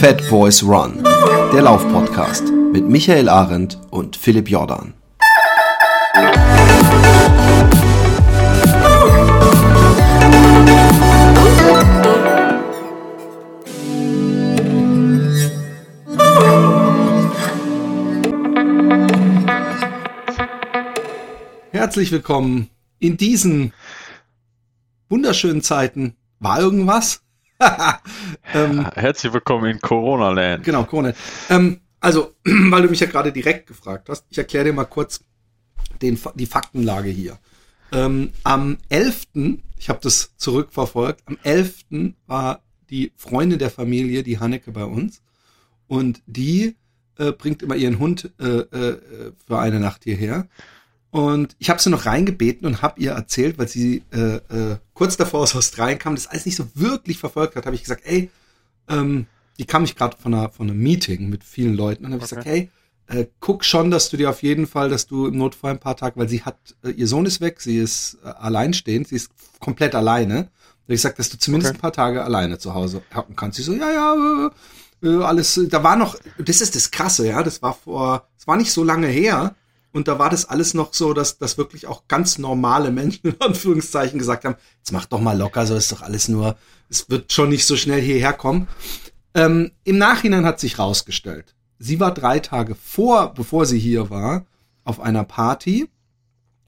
Fat Boys Run, der Laufpodcast mit Michael Arendt und Philipp Jordan. Herzlich willkommen in diesen wunderschönen Zeiten. War irgendwas? Ähm, Herzlich willkommen in Corona-Land. Genau, Corona. Ähm, also, weil du mich ja gerade direkt gefragt hast, ich erkläre dir mal kurz den, die Faktenlage hier. Ähm, am 11., ich habe das zurückverfolgt, am 11. war die Freundin der Familie, die Hanneke, bei uns. Und die äh, bringt immer ihren Hund äh, äh, für eine Nacht hierher. Und ich habe sie noch reingebeten und habe ihr erzählt, weil sie äh, äh, kurz davor aus Australien kam, das alles nicht so wirklich verfolgt hat, habe ich gesagt, ey, ähm, die kam ich gerade von, einer, von einem Meeting mit vielen Leuten und habe okay. gesagt, hey, äh, guck schon, dass du dir auf jeden Fall, dass du im Notfall ein paar Tage, weil sie hat, äh, ihr Sohn ist weg, sie ist äh, alleinstehend, sie ist komplett alleine. Da habe ich gesagt, dass du zumindest okay. ein paar Tage alleine zu Hause hocken kannst. Sie so, ja, ja, äh, äh alles, da war noch, das ist das Krasse, ja, das war vor, es war nicht so lange her, und da war das alles noch so, dass, dass wirklich auch ganz normale Menschen in Anführungszeichen gesagt haben, jetzt mach doch mal locker, so ist doch alles nur, es wird schon nicht so schnell hierher kommen. Ähm, Im Nachhinein hat sich rausgestellt, sie war drei Tage vor, bevor sie hier war, auf einer Party,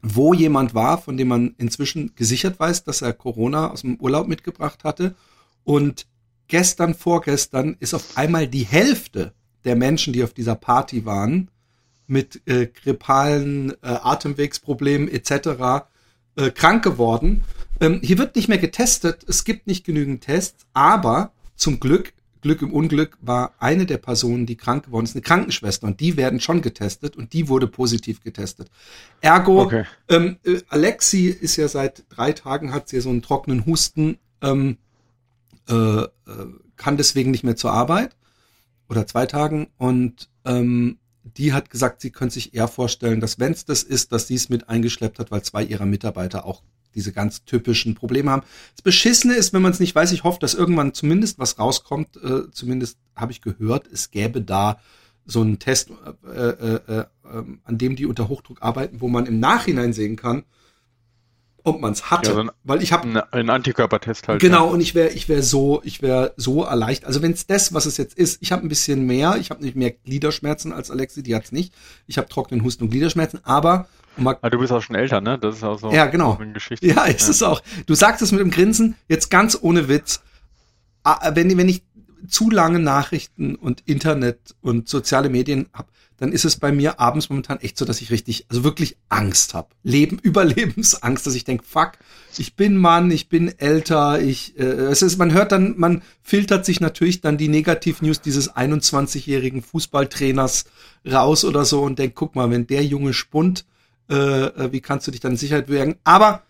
wo jemand war, von dem man inzwischen gesichert weiß, dass er Corona aus dem Urlaub mitgebracht hatte. Und gestern, vorgestern ist auf einmal die Hälfte der Menschen, die auf dieser Party waren, mit äh, grippalen äh, Atemwegsproblemen etc. Äh, krank geworden. Ähm, hier wird nicht mehr getestet, es gibt nicht genügend Tests, aber zum Glück, Glück im Unglück, war eine der Personen, die krank geworden ist, eine Krankenschwester und die werden schon getestet und die wurde positiv getestet. Ergo, okay. ähm, äh, Alexi ist ja seit drei Tagen, hat sie so einen trockenen Husten, ähm, äh, äh, kann deswegen nicht mehr zur Arbeit oder zwei Tagen und ähm, die hat gesagt, sie könnte sich eher vorstellen, dass wenn es das ist, dass sie es mit eingeschleppt hat, weil zwei ihrer Mitarbeiter auch diese ganz typischen Probleme haben. Das Beschissene ist, wenn man es nicht weiß, ich hoffe, dass irgendwann zumindest was rauskommt. Äh, zumindest habe ich gehört, es gäbe da so einen Test, äh, äh, äh, ähm, an dem die unter Hochdruck arbeiten, wo man im Nachhinein sehen kann, ob man es hatte, ja, so weil ich habe ein Antikörpertest halt. Genau ja. und ich wäre ich wäre so ich wäre so erleichtert. Also wenn es das, was es jetzt ist, ich habe ein bisschen mehr, ich habe nicht mehr Gliederschmerzen als Alexi, die hat's nicht. Ich habe trockenen Husten und Gliederschmerzen, aber ah, du bist auch schon älter, ne? Das ist auch so. Ja, genau. Eine Geschichte. Ja, ist ja. es auch. Du sagst es mit dem Grinsen, jetzt ganz ohne Witz. Ah, wenn, wenn ich zu lange Nachrichten und Internet und soziale Medien habe, dann ist es bei mir abends momentan echt so, dass ich richtig, also wirklich Angst habe. Leben, Überlebensangst, dass ich denke, fuck, ich bin Mann, ich bin älter, ich, äh, es ist, man hört dann, man filtert sich natürlich dann die Negativ-News dieses 21-jährigen Fußballtrainers raus oder so und denkt, guck mal, wenn der junge Spund, äh, äh wie kannst du dich dann in Sicherheit wirken? Aber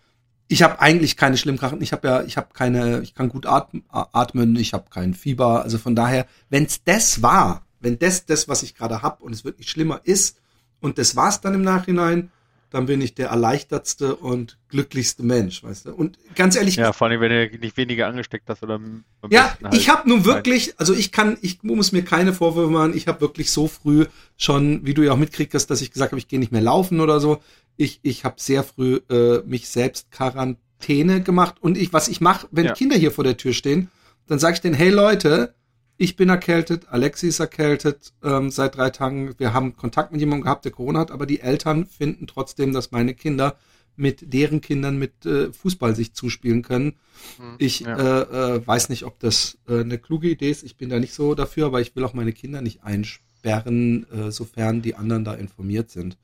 ich habe eigentlich keine Schlimmkrankheiten. Ich habe ja, ich habe keine, ich kann gut atmen, ich habe kein Fieber. Also von daher, wenn es das war, wenn das das, was ich gerade habe und es wirklich schlimmer ist und das war's dann im Nachhinein, dann bin ich der erleichtertste und glücklichste Mensch, weißt du? Und ganz ehrlich. Ja, vor allem, wenn du nicht weniger angesteckt hast oder. Ja, halt ich habe nun wirklich, also ich kann, ich muss mir keine Vorwürfe machen. Ich habe wirklich so früh schon, wie du ja auch mitkriegst, dass ich gesagt habe, ich gehe nicht mehr laufen oder so. Ich, ich habe sehr früh äh, mich selbst Quarantäne gemacht und ich, was ich mache, wenn ja. Kinder hier vor der Tür stehen, dann sage ich denen, hey Leute, ich bin erkältet, Alexi ist erkältet ähm, seit drei Tagen. Wir haben Kontakt mit jemandem gehabt, der Corona hat, aber die Eltern finden trotzdem, dass meine Kinder mit deren Kindern mit äh, Fußball sich zuspielen können. Hm, ich ja. äh, äh, weiß nicht, ob das äh, eine kluge Idee ist. Ich bin da nicht so dafür, aber ich will auch meine Kinder nicht einsperren, äh, sofern die anderen da informiert sind.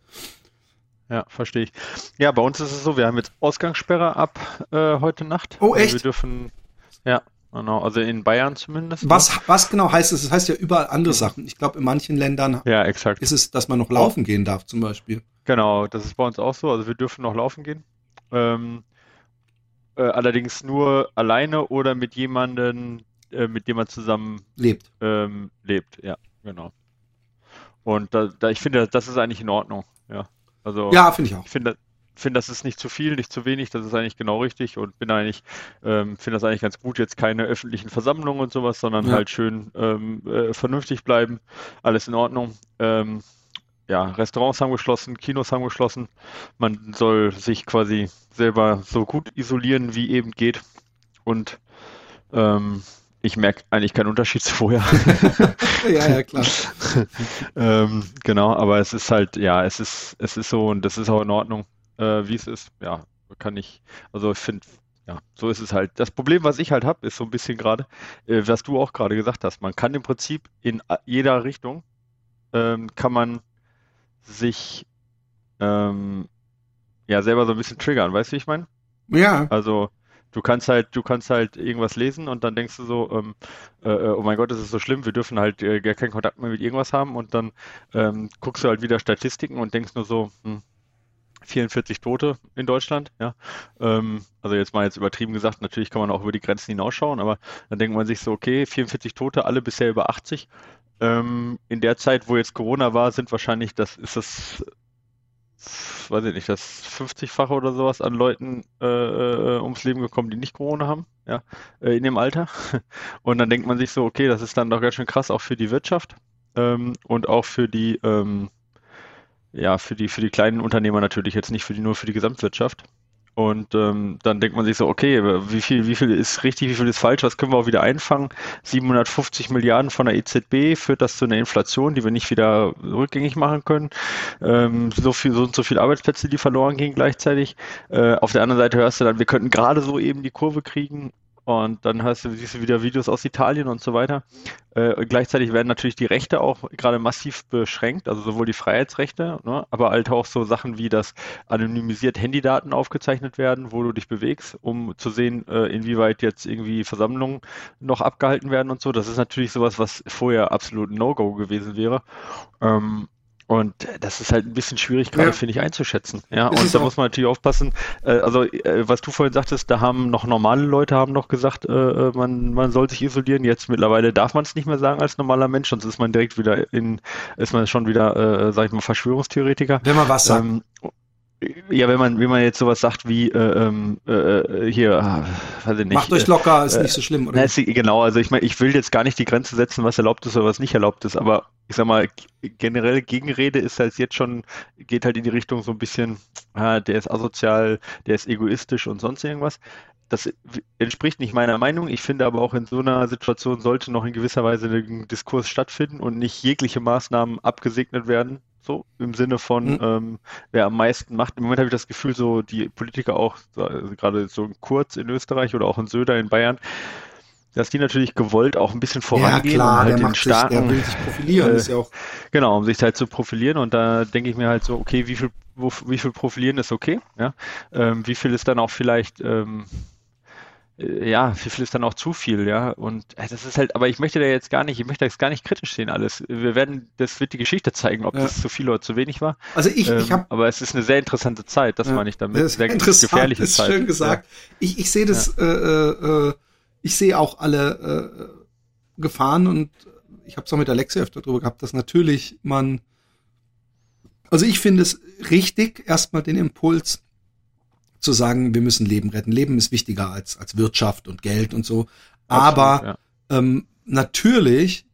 Ja, verstehe ich. Ja, bei uns ist es so, wir haben jetzt Ausgangssperre ab äh, heute Nacht. Oh, echt? Also wir dürfen, ja, Genau, also in Bayern zumindest. Was, was genau heißt es? Das heißt ja überall andere Sachen. Ich glaube, in manchen Ländern ja, exakt. ist es, dass man noch laufen gehen darf, zum Beispiel. Genau, das ist bei uns auch so. Also wir dürfen noch laufen gehen. Ähm, äh, allerdings nur alleine oder mit jemandem, äh, mit dem man zusammen lebt. Ähm, lebt, ja, genau. Und da, da, ich finde, das ist eigentlich in Ordnung, ja. Also ja, finde ich auch. Ich finde, finde, das ist nicht zu viel, nicht zu wenig, das ist eigentlich genau richtig und bin eigentlich, ähm, finde das eigentlich ganz gut, jetzt keine öffentlichen Versammlungen und sowas, sondern ja. halt schön ähm, äh, vernünftig bleiben, alles in Ordnung. Ähm, ja, Restaurants haben geschlossen, Kinos haben geschlossen. Man soll sich quasi selber so gut isolieren, wie eben geht. Und ähm, ich merke eigentlich keinen Unterschied zu vorher. ja, ja, klar. ähm, genau, aber es ist halt, ja, es ist, es ist so und das ist auch in Ordnung, äh, wie es ist. Ja, kann ich, also ich finde, ja, so ist es halt. Das Problem, was ich halt habe, ist so ein bisschen gerade, äh, was du auch gerade gesagt hast. Man kann im Prinzip in jeder Richtung, ähm, kann man sich ähm, ja selber so ein bisschen triggern, weißt du, wie ich meine? Ja. Also du kannst halt, du kannst halt irgendwas lesen und dann denkst du so, ähm, äh, äh oh mein Gott, das ist so schlimm, wir dürfen halt äh, gar keinen Kontakt mehr mit irgendwas haben und dann ähm, guckst du halt wieder Statistiken und denkst nur so, hm, 44 Tote in Deutschland, ja. Ähm, also jetzt mal jetzt übertrieben gesagt, natürlich kann man auch über die Grenzen hinausschauen, aber dann denkt man sich so, okay, 44 Tote, alle bisher über 80. Ähm, in der Zeit, wo jetzt Corona war, sind wahrscheinlich, das ist das, weiß ich nicht, das 50-fache oder sowas an Leuten äh, äh, ums Leben gekommen, die nicht Corona haben, ja, äh, in dem Alter. Und dann denkt man sich so, okay, das ist dann doch ganz schön krass auch für die Wirtschaft ähm, und auch für die, ähm, ja, für die, für die kleinen Unternehmer natürlich jetzt nicht für die, nur für die Gesamtwirtschaft. Und ähm, dann denkt man sich so, okay, wie viel, wie viel ist richtig, wie viel ist falsch, was können wir auch wieder einfangen? 750 Milliarden von der EZB führt das zu einer Inflation, die wir nicht wieder rückgängig machen können. Ähm, so viel, so und so viele Arbeitsplätze, die verloren gehen gleichzeitig. Äh, auf der anderen Seite hörst du dann, wir könnten gerade so eben die Kurve kriegen und dann hast du, siehst du wieder Videos aus Italien und so weiter. Äh, gleichzeitig werden natürlich die Rechte auch gerade massiv beschränkt, also sowohl die Freiheitsrechte, ne, aber halt auch so Sachen wie, dass anonymisiert Handydaten aufgezeichnet werden, wo du dich bewegst, um zu sehen, äh, inwieweit jetzt irgendwie Versammlungen noch abgehalten werden und so. Das ist natürlich sowas, was vorher absolut No-Go gewesen wäre. Ähm, und das ist halt ein bisschen schwierig gerade, ja. finde ich, einzuschätzen. Ja, und da muss man natürlich aufpassen. Äh, also, äh, was du vorhin sagtest, da haben noch normale Leute haben noch gesagt, äh, man, man soll sich isolieren. Jetzt mittlerweile darf man es nicht mehr sagen als normaler Mensch, sonst ist man direkt wieder in, ist man schon wieder, äh, sag ich mal, Verschwörungstheoretiker. Wenn man was sagt. Ähm, ja, wenn man, wenn man jetzt sowas sagt wie äh, ähm, äh, hier, ah, weiß ich nicht. Macht euch locker, ist äh, nicht so schlimm, oder? Na, genau, also ich meine, ich will jetzt gar nicht die Grenze setzen, was erlaubt ist oder was nicht erlaubt ist, aber ich sag mal, generell Gegenrede ist halt jetzt schon, geht halt in die Richtung so ein bisschen, ah, der ist asozial, der ist egoistisch und sonst irgendwas. Das entspricht nicht meiner Meinung. Ich finde aber auch in so einer Situation sollte noch in gewisser Weise ein Diskurs stattfinden und nicht jegliche Maßnahmen abgesegnet werden, so im Sinne von, mhm. ähm, wer am meisten macht. Im Moment habe ich das Gefühl, so die Politiker auch, also gerade so Kurz in Österreich oder auch in Söder in Bayern, dass die natürlich gewollt auch ein bisschen vorangehen. Ja, klar, um halt der, den starken, sich, der will sich profilieren, äh, ist ja auch. Genau, um sich halt zu profilieren und da denke ich mir halt so, okay, wie viel, wo, wie viel profilieren ist okay, ja, ähm, wie viel ist dann auch vielleicht, ähm, äh, ja, wie viel ist dann auch zu viel, ja. Und äh, das ist halt, aber ich möchte da jetzt gar nicht, ich möchte das gar nicht kritisch sehen alles. Wir werden, das wird die Geschichte zeigen, ob ja. das zu viel oder zu wenig war. Also ich, ähm, ich habe, aber es ist eine sehr interessante Zeit, das ja, meine ich damit. Das sehr gefährliche ist Zeit. Schön gesagt. Ja. Ich, ich sehe das, äh, äh, ich sehe auch alle äh, Gefahren und ich habe es auch mit Alexia öfter drüber gehabt, dass natürlich man, also ich finde es richtig, erstmal den Impuls zu sagen, wir müssen Leben retten. Leben ist wichtiger als, als Wirtschaft und Geld und so. Aber Absolut, ja. ähm, natürlich,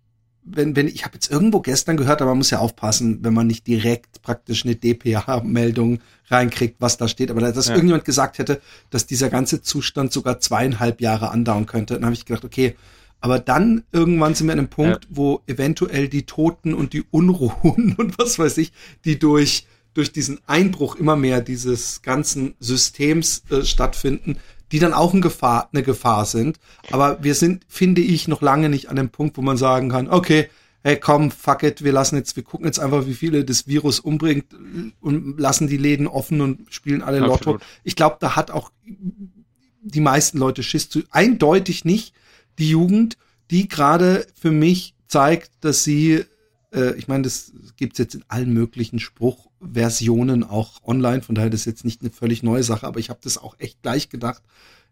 wenn, wenn, ich habe jetzt irgendwo gestern gehört, aber man muss ja aufpassen, wenn man nicht direkt praktisch eine DPA-Meldung reinkriegt, was da steht. Aber dass ja. irgendjemand gesagt hätte, dass dieser ganze Zustand sogar zweieinhalb Jahre andauern könnte, dann habe ich gedacht, okay, aber dann irgendwann sind wir an einem Punkt, ja. wo eventuell die Toten und die Unruhen und was weiß ich, die durch durch diesen Einbruch immer mehr dieses ganzen Systems äh, stattfinden, die dann auch eine Gefahr, eine Gefahr sind. Aber wir sind, finde ich, noch lange nicht an dem Punkt, wo man sagen kann, okay, hey komm, fuck it, wir lassen jetzt, wir gucken jetzt einfach, wie viele das Virus umbringt und lassen die Läden offen und spielen alle Absolut. Lotto. Ich glaube, da hat auch die meisten Leute Schiss zu. Eindeutig nicht die Jugend, die gerade für mich zeigt, dass sie äh, ich meine, das gibt's jetzt in allen möglichen Spruchversionen auch online, von daher das ist jetzt nicht eine völlig neue Sache, aber ich habe das auch echt gleich gedacht.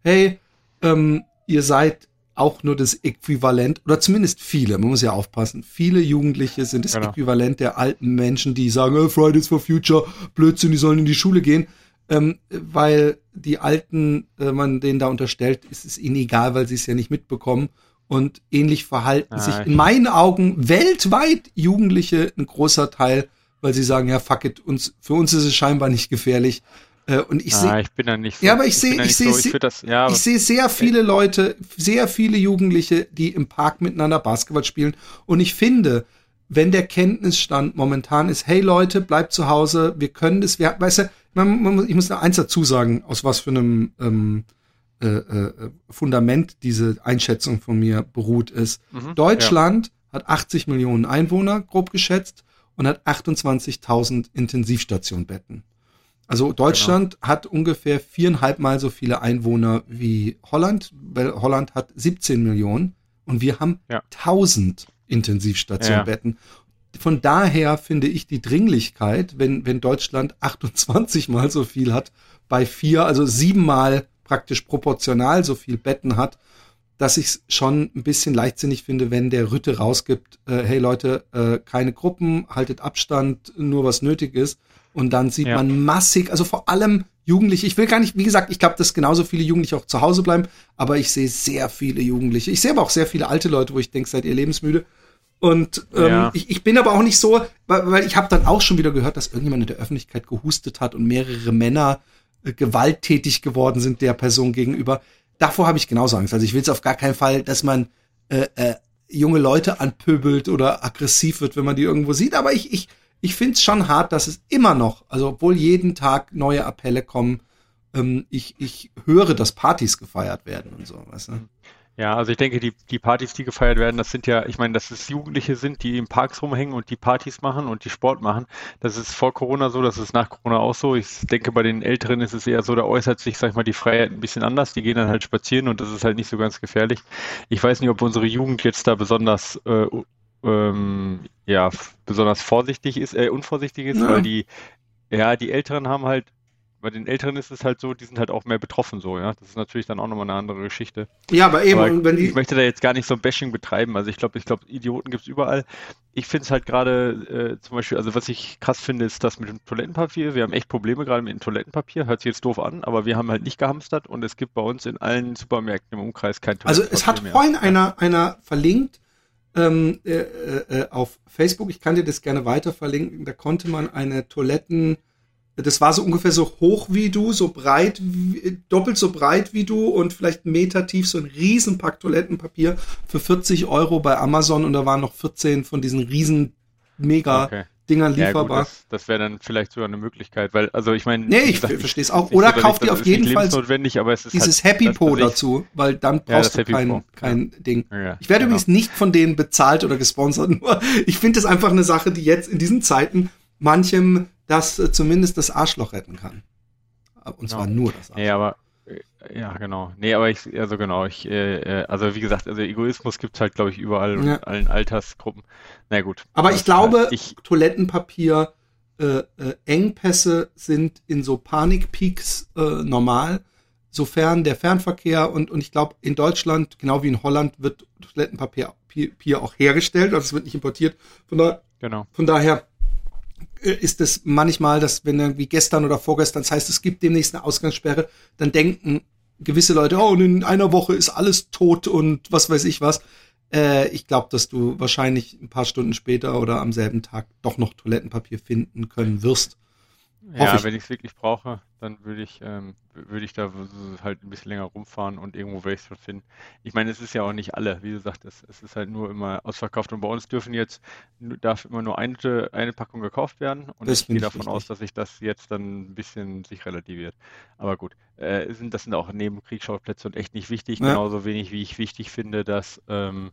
Hey, ähm, ihr seid auch nur das Äquivalent, oder zumindest viele, man muss ja aufpassen, viele Jugendliche sind das genau. Äquivalent der alten Menschen, die sagen, oh, Fridays for Future, Blödsinn, die sollen in die Schule gehen. ähm, weil die Alten, äh, man denen da unterstellt, ist es ihnen egal, weil sie es ja nicht mitbekommen. Und ähnlich verhalten Ah, sich ich- in meinen Augen weltweit Jugendliche ein großer Teil, weil sie sagen, ja, fuck it, uns, für uns ist es scheinbar nicht gefährlich. Äh, und ich sehe ah, ich bin da nicht so. Ja, aber ich seh- da ich seh- so, ich das, ja, ich sehe sehr viele Leute, sehr viele Jugendliche, die im Park miteinander Basketball spielen. Und ich finde, wenn der Kenntnisstand momentan ist, hey Leute, bleibt zu Hause, wir können das, wir, weißt du, man, man, ich muss noch eins dazu sagen, aus was für einem ähm, äh, äh, Fundament diese Einschätzung von mir beruht ist. Mhm, Deutschland hat 80 Millionen Einwohner, grob geschätzt, und hat 28.000 Intensivstationbetten. Also Deutschland hat ungefähr viereinhalb Mal so viele Einwohner wie Holland, weil Holland hat 17 Millionen und wir haben Ja. 1000 Intensivstationbetten. Von daher finde ich die Dringlichkeit, wenn, wenn Deutschland 28 Mal so viel hat, bei vier, also siebenmal praktisch proportional so viel Betten hat, dass ich es schon ein bisschen leichtsinnig finde, wenn der Rütte rausgibt, äh, hey Leute, äh, keine Gruppen, haltet Abstand, nur was nötig ist. Und dann sieht Ja. man massig, also vor allem Jugendliche, ich will gar nicht, wie gesagt, ich glaube, dass genauso viele Jugendliche auch zu Hause bleiben, aber ich sehe sehr viele Jugendliche. Ich sehe aber auch sehr viele alte Leute, wo ich denke, seid ihr lebensmüde. Und ähm, Ja. ich, ich bin aber auch nicht so, weil, weil ich habe dann auch schon wieder gehört, dass irgendjemand in der Öffentlichkeit gehustet hat und mehrere Männer äh, gewalttätig geworden sind der Person gegenüber. Davor habe ich genauso Angst. Also ich will es auf gar keinen Fall, dass man äh, äh, junge Leute anpöbelt oder aggressiv wird, wenn man die irgendwo sieht. Aber ich, ich, ich finde es schon hart, dass es immer noch, also obwohl jeden Tag neue Appelle kommen, ähm, ich, ich höre, dass Partys gefeiert werden und so. Weißt du? Ja, also ich denke, die, die Partys, die gefeiert werden, das sind ja, ich meine, dass es Jugendliche sind, die im Parks rumhängen und die Partys machen und die Sport machen. Das ist vor Corona so, das ist nach Corona auch so. Ich denke, bei den Älteren ist es eher so, da äußert sich, sag ich mal, die Freiheit ein bisschen anders. Die gehen dann halt spazieren und das ist halt nicht so ganz gefährlich. Ich weiß nicht, ob unsere Jugend jetzt da besonders, äh, ähm, ja, besonders vorsichtig ist, äh, unvorsichtig ist, Ja. weil die, ja, die Älteren haben halt, bei den Älteren ist es halt so, die sind halt auch mehr betroffen so, ja. Das ist natürlich dann auch nochmal eine andere Geschichte. Ja, aber eben, Aber wenn die, ich möchte da jetzt gar nicht so ein Bashing betreiben. Also ich glaube, ich glaube, Idioten gibt es überall. Ich finde es halt gerade äh, zum Beispiel, also was ich krass finde, ist das mit dem Toilettenpapier. Wir haben echt Probleme gerade mit dem Toilettenpapier. Hört sich jetzt doof an, aber wir haben halt nicht gehamstert und es gibt bei uns in allen Supermärkten im Umkreis kein Also Toilettenpapier es hat mehr. vorhin einer, einer verlinkt ähm, äh, äh, auf Facebook, ich kann dir das gerne weiter verlinken, da konnte man eine Toiletten, das war so ungefähr so hoch wie du, so breit, wie, doppelt so breit wie du und vielleicht einen Meter tief, so ein Riesenpack Toilettenpapier für 40 Euro bei Amazon und da waren noch 14 von diesen riesen mega Okay. Dingern Ja, gut, lieferbar. das, das wäre dann vielleicht sogar eine Möglichkeit, weil, also ich meine, Nee, ich verstehe es auch. Oder kauft ihr auf jeden Fall lebensnotwendig, aber es ist dieses halt, Happy Po dazu, weil dann Ja, brauchst das du kein, Po, kein Ding. Ja, Ich werde genau. übrigens nicht von denen bezahlt oder gesponsert, nur ich finde es einfach eine Sache, die jetzt in diesen Zeiten manchem das äh, zumindest das Arschloch retten kann. Und zwar Genau. nur das Arschloch. Nee, aber äh, ja, genau. Nee, aber ich, also genau, ich, äh, äh, also wie gesagt, also Egoismus gibt's halt, glaube ich, überall und Ja. in allen Altersgruppen. Na gut. Aber ich glaube, halt, ich, Toilettenpapier, äh, äh, Engpässe sind in so Panikpeaks äh, normal, sofern der Fernverkehr und, und ich glaube, in Deutschland, genau wie in Holland, wird Toilettenpapier Papier auch hergestellt, also es wird nicht importiert. Von, da, genau. von daher äh, ist es manchmal, dass wenn irgendwie gestern oder vorgestern das heißt, es gibt demnächst eine Ausgangssperre, dann denken gewisse Leute, oh, und in einer Woche ist alles tot und was weiß ich was. Äh, ich glaube, dass du wahrscheinlich ein paar Stunden später oder am selben Tag doch noch Toilettenpapier finden können wirst. Ja, ich. wenn ich es wirklich brauche, dann würde ich, ähm, würde ich da halt ein bisschen länger rumfahren und irgendwo werde ich es schon finden. Ich meine, es ist ja auch nicht alle, wie du sagtest, es ist halt nur immer ausverkauft und bei uns dürfen jetzt, darf immer nur eine, eine Packung gekauft werden und Das ich gehe davon wichtig. aus, dass sich das jetzt dann ein bisschen sich relativiert. Aber gut, äh, sind, das sind auch Nebenkriegsschauplätze und echt nicht wichtig, Ja. genauso wenig wie ich wichtig finde, dass ähm,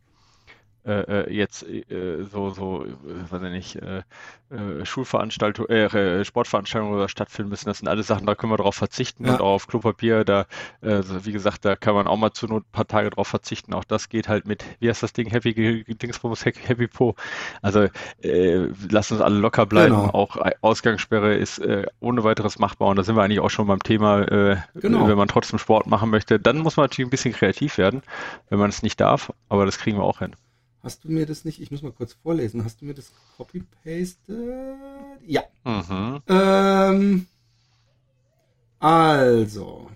äh, äh, jetzt äh, so, so, äh, weiß ich nicht, äh, äh, Schulveranstaltungen, äh, Sportveranstaltungen oder stattfinden müssen. Das sind alles Sachen, da können wir drauf verzichten Ja. und auch auf Klopapier, da, äh, so wie gesagt, da kann man auch mal zu Not ein paar Tage drauf verzichten. Auch das geht halt mit, wie heißt das Ding, Happy Dingsbums, Happy Po. Also äh, lass uns alle locker bleiben. Genau. Auch Ausgangssperre ist ohne weiteres machbar und da sind wir eigentlich auch schon beim Thema, äh, Genau. wenn man trotzdem Sport machen möchte, dann muss man natürlich ein bisschen kreativ werden, wenn man es nicht darf, aber das kriegen wir auch hin. Hast du mir das nicht, ich muss mal kurz vorlesen, hast du mir das copy-pasted? Ja. Mhm. Ähm, Also.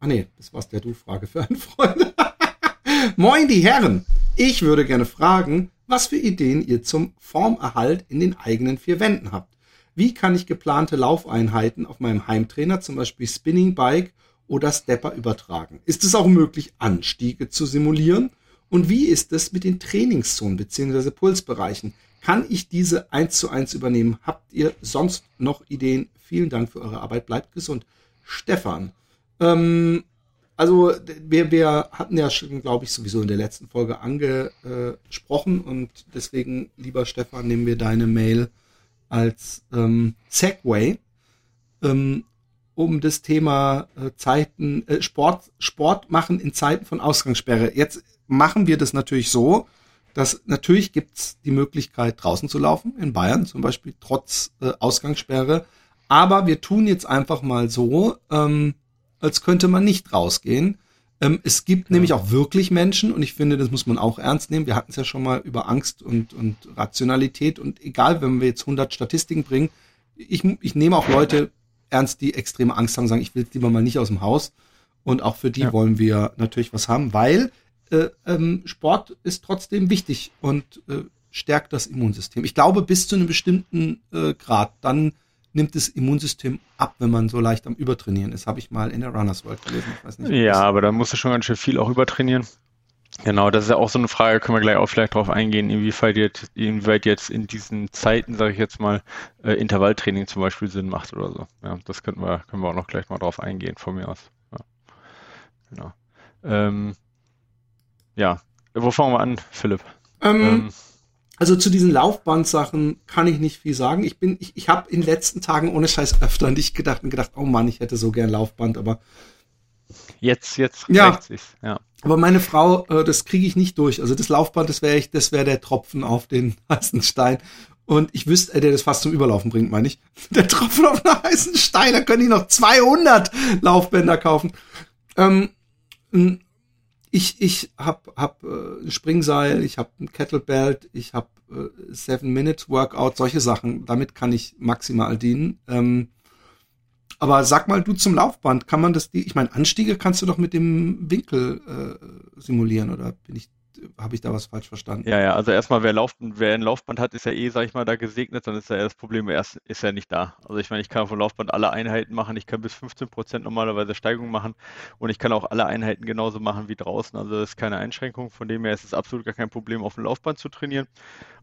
Ah nee, das war's der Du-Frage für einen Freund. Moin, die Herren. Ich würde gerne fragen, was für Ideen ihr zum Formerhalt in den eigenen vier Wänden habt. Wie kann ich geplante Laufeinheiten auf meinem Heimtrainer, zum Beispiel Spinning Bike oder Stepper übertragen? Ist es auch möglich, Anstiege zu simulieren? Und wie ist es mit den Trainingszonen bzw. Pulsbereichen? Kann ich diese eins zu eins übernehmen? Habt ihr sonst noch Ideen? Vielen Dank für eure Arbeit. Bleibt gesund. Stefan. Ähm, also wir, wir hatten ja schon, glaube ich, sowieso in der letzten Folge angesprochen und deswegen, lieber Stefan, nehmen wir deine Mail als ähm, Segway, ähm, um das Thema äh, Zeiten, äh, Sport, Sport machen in Zeiten von Ausgangssperre. Jetzt machen wir das natürlich so, dass natürlich gibt's die Möglichkeit, draußen zu laufen, in Bayern zum Beispiel, trotz äh, Ausgangssperre. Aber wir tun jetzt einfach mal so, ähm, als könnte man nicht rausgehen. Ähm, es gibt ja. nämlich auch wirklich Menschen, und ich finde, das muss man auch ernst nehmen. Wir hatten es ja schon mal über Angst und, und Rationalität. Und egal, wenn wir jetzt 100 Statistiken bringen, ich, ich nehme auch Leute ernst, die extreme Angst haben, sagen, ich will lieber mal nicht aus dem Haus. Und auch für die ja. wollen wir natürlich was haben, weil äh, ähm, Sport ist trotzdem wichtig und äh, stärkt das Immunsystem. Ich glaube, bis zu einem bestimmten äh, Grad, dann nimmt das Immunsystem ab, wenn man so leicht am Übertrainieren ist. Habe ich mal in der Runners World gelesen. Nicht, ja, aber da musst du schon ganz schön viel auch übertrainieren. Genau, das ist ja auch so eine Frage, können wir gleich auch vielleicht darauf eingehen, inwieweit jetzt, inwieweit jetzt in diesen Zeiten, sage ich jetzt mal, äh, Intervalltraining zum Beispiel Sinn macht oder so. Ja, das könnten wir, können wir auch noch gleich mal drauf eingehen, von mir aus. Ja, genau. Ähm, ja, wo fangen wir an, Philipp? Ähm, ähm, also zu diesen Laufbandsachen kann ich nicht viel sagen. Ich bin, ich, ich habe in den letzten Tagen ohne Scheiß öfter an dich gedacht und gedacht, oh Mann, ich hätte so gern Laufband, aber jetzt, jetzt ja. ja. Aber meine Frau, äh, das kriege ich nicht durch. Also das Laufband, das wäre das wäre der Tropfen auf den heißen Stein. Und ich wüsste, äh, der das fast zum Überlaufen bringt, meine ich. Der Tropfen auf den heißen Stein, da könnte ich noch 200 Laufbänder kaufen. Ähm, ich, ich hab, hab äh, Springseil, ich hab ein Kettlebelt, ich hab äh, Seven Minutes Workout, solche Sachen. Damit kann ich maximal dienen. Ähm, aber sag mal, du zum Laufband, kann man das, ich meine, Anstiege kannst du doch mit dem Winkel äh, simulieren, oder bin ich habe ich da was falsch verstanden? Ja, ja, also erstmal, wer, Lauf, wer ein Laufband hat, ist ja eh, sag ich mal, da gesegnet, dann ist ja das Problem, er ist, ja nicht da. Also ich meine, ich kann vom Laufband alle Einheiten machen, ich kann bis 15 Prozent normalerweise Steigung machen und ich kann auch alle Einheiten genauso machen wie draußen. Also das ist keine Einschränkung, von dem her ist es absolut gar kein Problem, auf dem Laufband zu trainieren.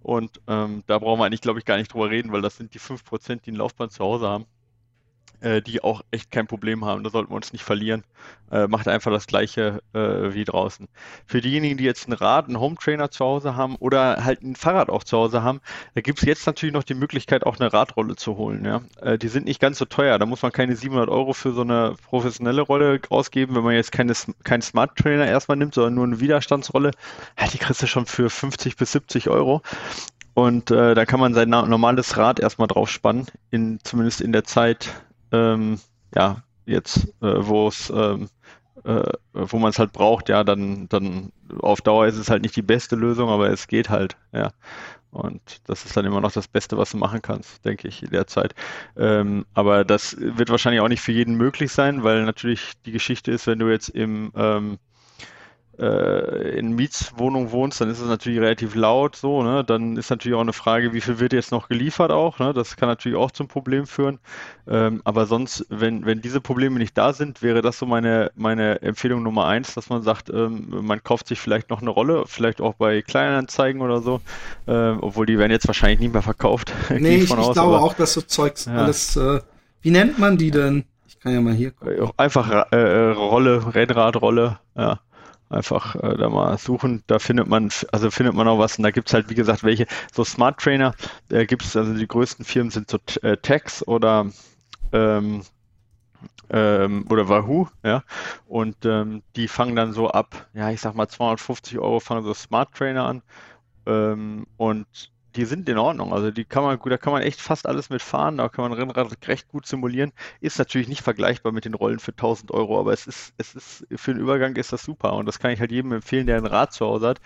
Und ähm, da brauchen wir eigentlich, glaube ich, gar nicht drüber reden, weil das sind die 5 Prozent, die ein Laufband zu Hause haben äh, die auch echt kein Problem haben. Da sollten wir uns nicht verlieren. Äh, macht einfach das gleiche äh, wie draußen. Für diejenigen, die jetzt ein Rad, einen Home Trainer zu Hause haben oder halt ein Fahrrad auch zu Hause haben, da gibt es jetzt natürlich noch die Möglichkeit, auch eine Radrolle zu holen. Ja? Äh, die sind nicht ganz so teuer. Da muss man keine 700 Euro für so eine professionelle Rolle ausgeben, wenn man jetzt keine, keinen Smart Trainer erstmal nimmt, sondern nur eine Widerstandsrolle. Ja, die kriegst du schon für 50 bis 70 Euro. Und äh, da kann man sein normales Rad erstmal drauf spannen, in, zumindest in der Zeit, ähm, ja, jetzt, äh, wo es, ähm, äh, wo man es halt braucht, ja, dann, dann auf Dauer ist es halt nicht die beste Lösung, aber es geht halt, ja. Und das ist dann immer noch das Beste, was du machen kannst, denke ich, in der Zeit. Ähm, aber das wird wahrscheinlich auch nicht für jeden möglich sein, weil natürlich die Geschichte ist, wenn du jetzt im ähm, äh, in Mietswohnung wohnst, dann ist es natürlich relativ laut so, ne? Dann ist natürlich auch eine Frage, wie viel wird jetzt noch geliefert auch, ne? Das kann natürlich auch zum Problem führen. Ähm, aber sonst, wenn, wenn diese Probleme nicht da sind, wäre das so meine, meine Empfehlung Nummer eins, dass man sagt, ähm, man kauft sich vielleicht noch eine Rolle, vielleicht auch bei Kleinanzeigen oder so, ähm, obwohl die werden jetzt wahrscheinlich nicht mehr verkauft. Nee, ich, ich aus, glaube aber, auch, dass so Zeugs ja. alles, äh, wie nennt man die denn? Ich kann ja mal hier gucken. Einfach äh, äh Rolle, Rennradrolle, ja einfach äh, da mal suchen. Da findet man, also findet man auch was. Und da gibt es halt, wie gesagt, welche, so Smart Trainer, äh, gibt es, also die größten Firmen sind so äh, Tex oder ähm, ähm, oder Wahoo, ja. Und ähm, die fangen dann so ab, ja, ich sag mal 250 Euro fangen so Smart Trainer an. Ähm, und die sind in Ordnung. Also die kann man, da kann man echt fast alles mitfahren, da kann man Rennrad recht gut simulieren. Ist natürlich nicht vergleichbar mit den Rollen für 1000 Euro, aber es ist, es ist, für den Übergang ist das super und das kann ich halt jedem empfehlen, der ein Rad zu Hause hat,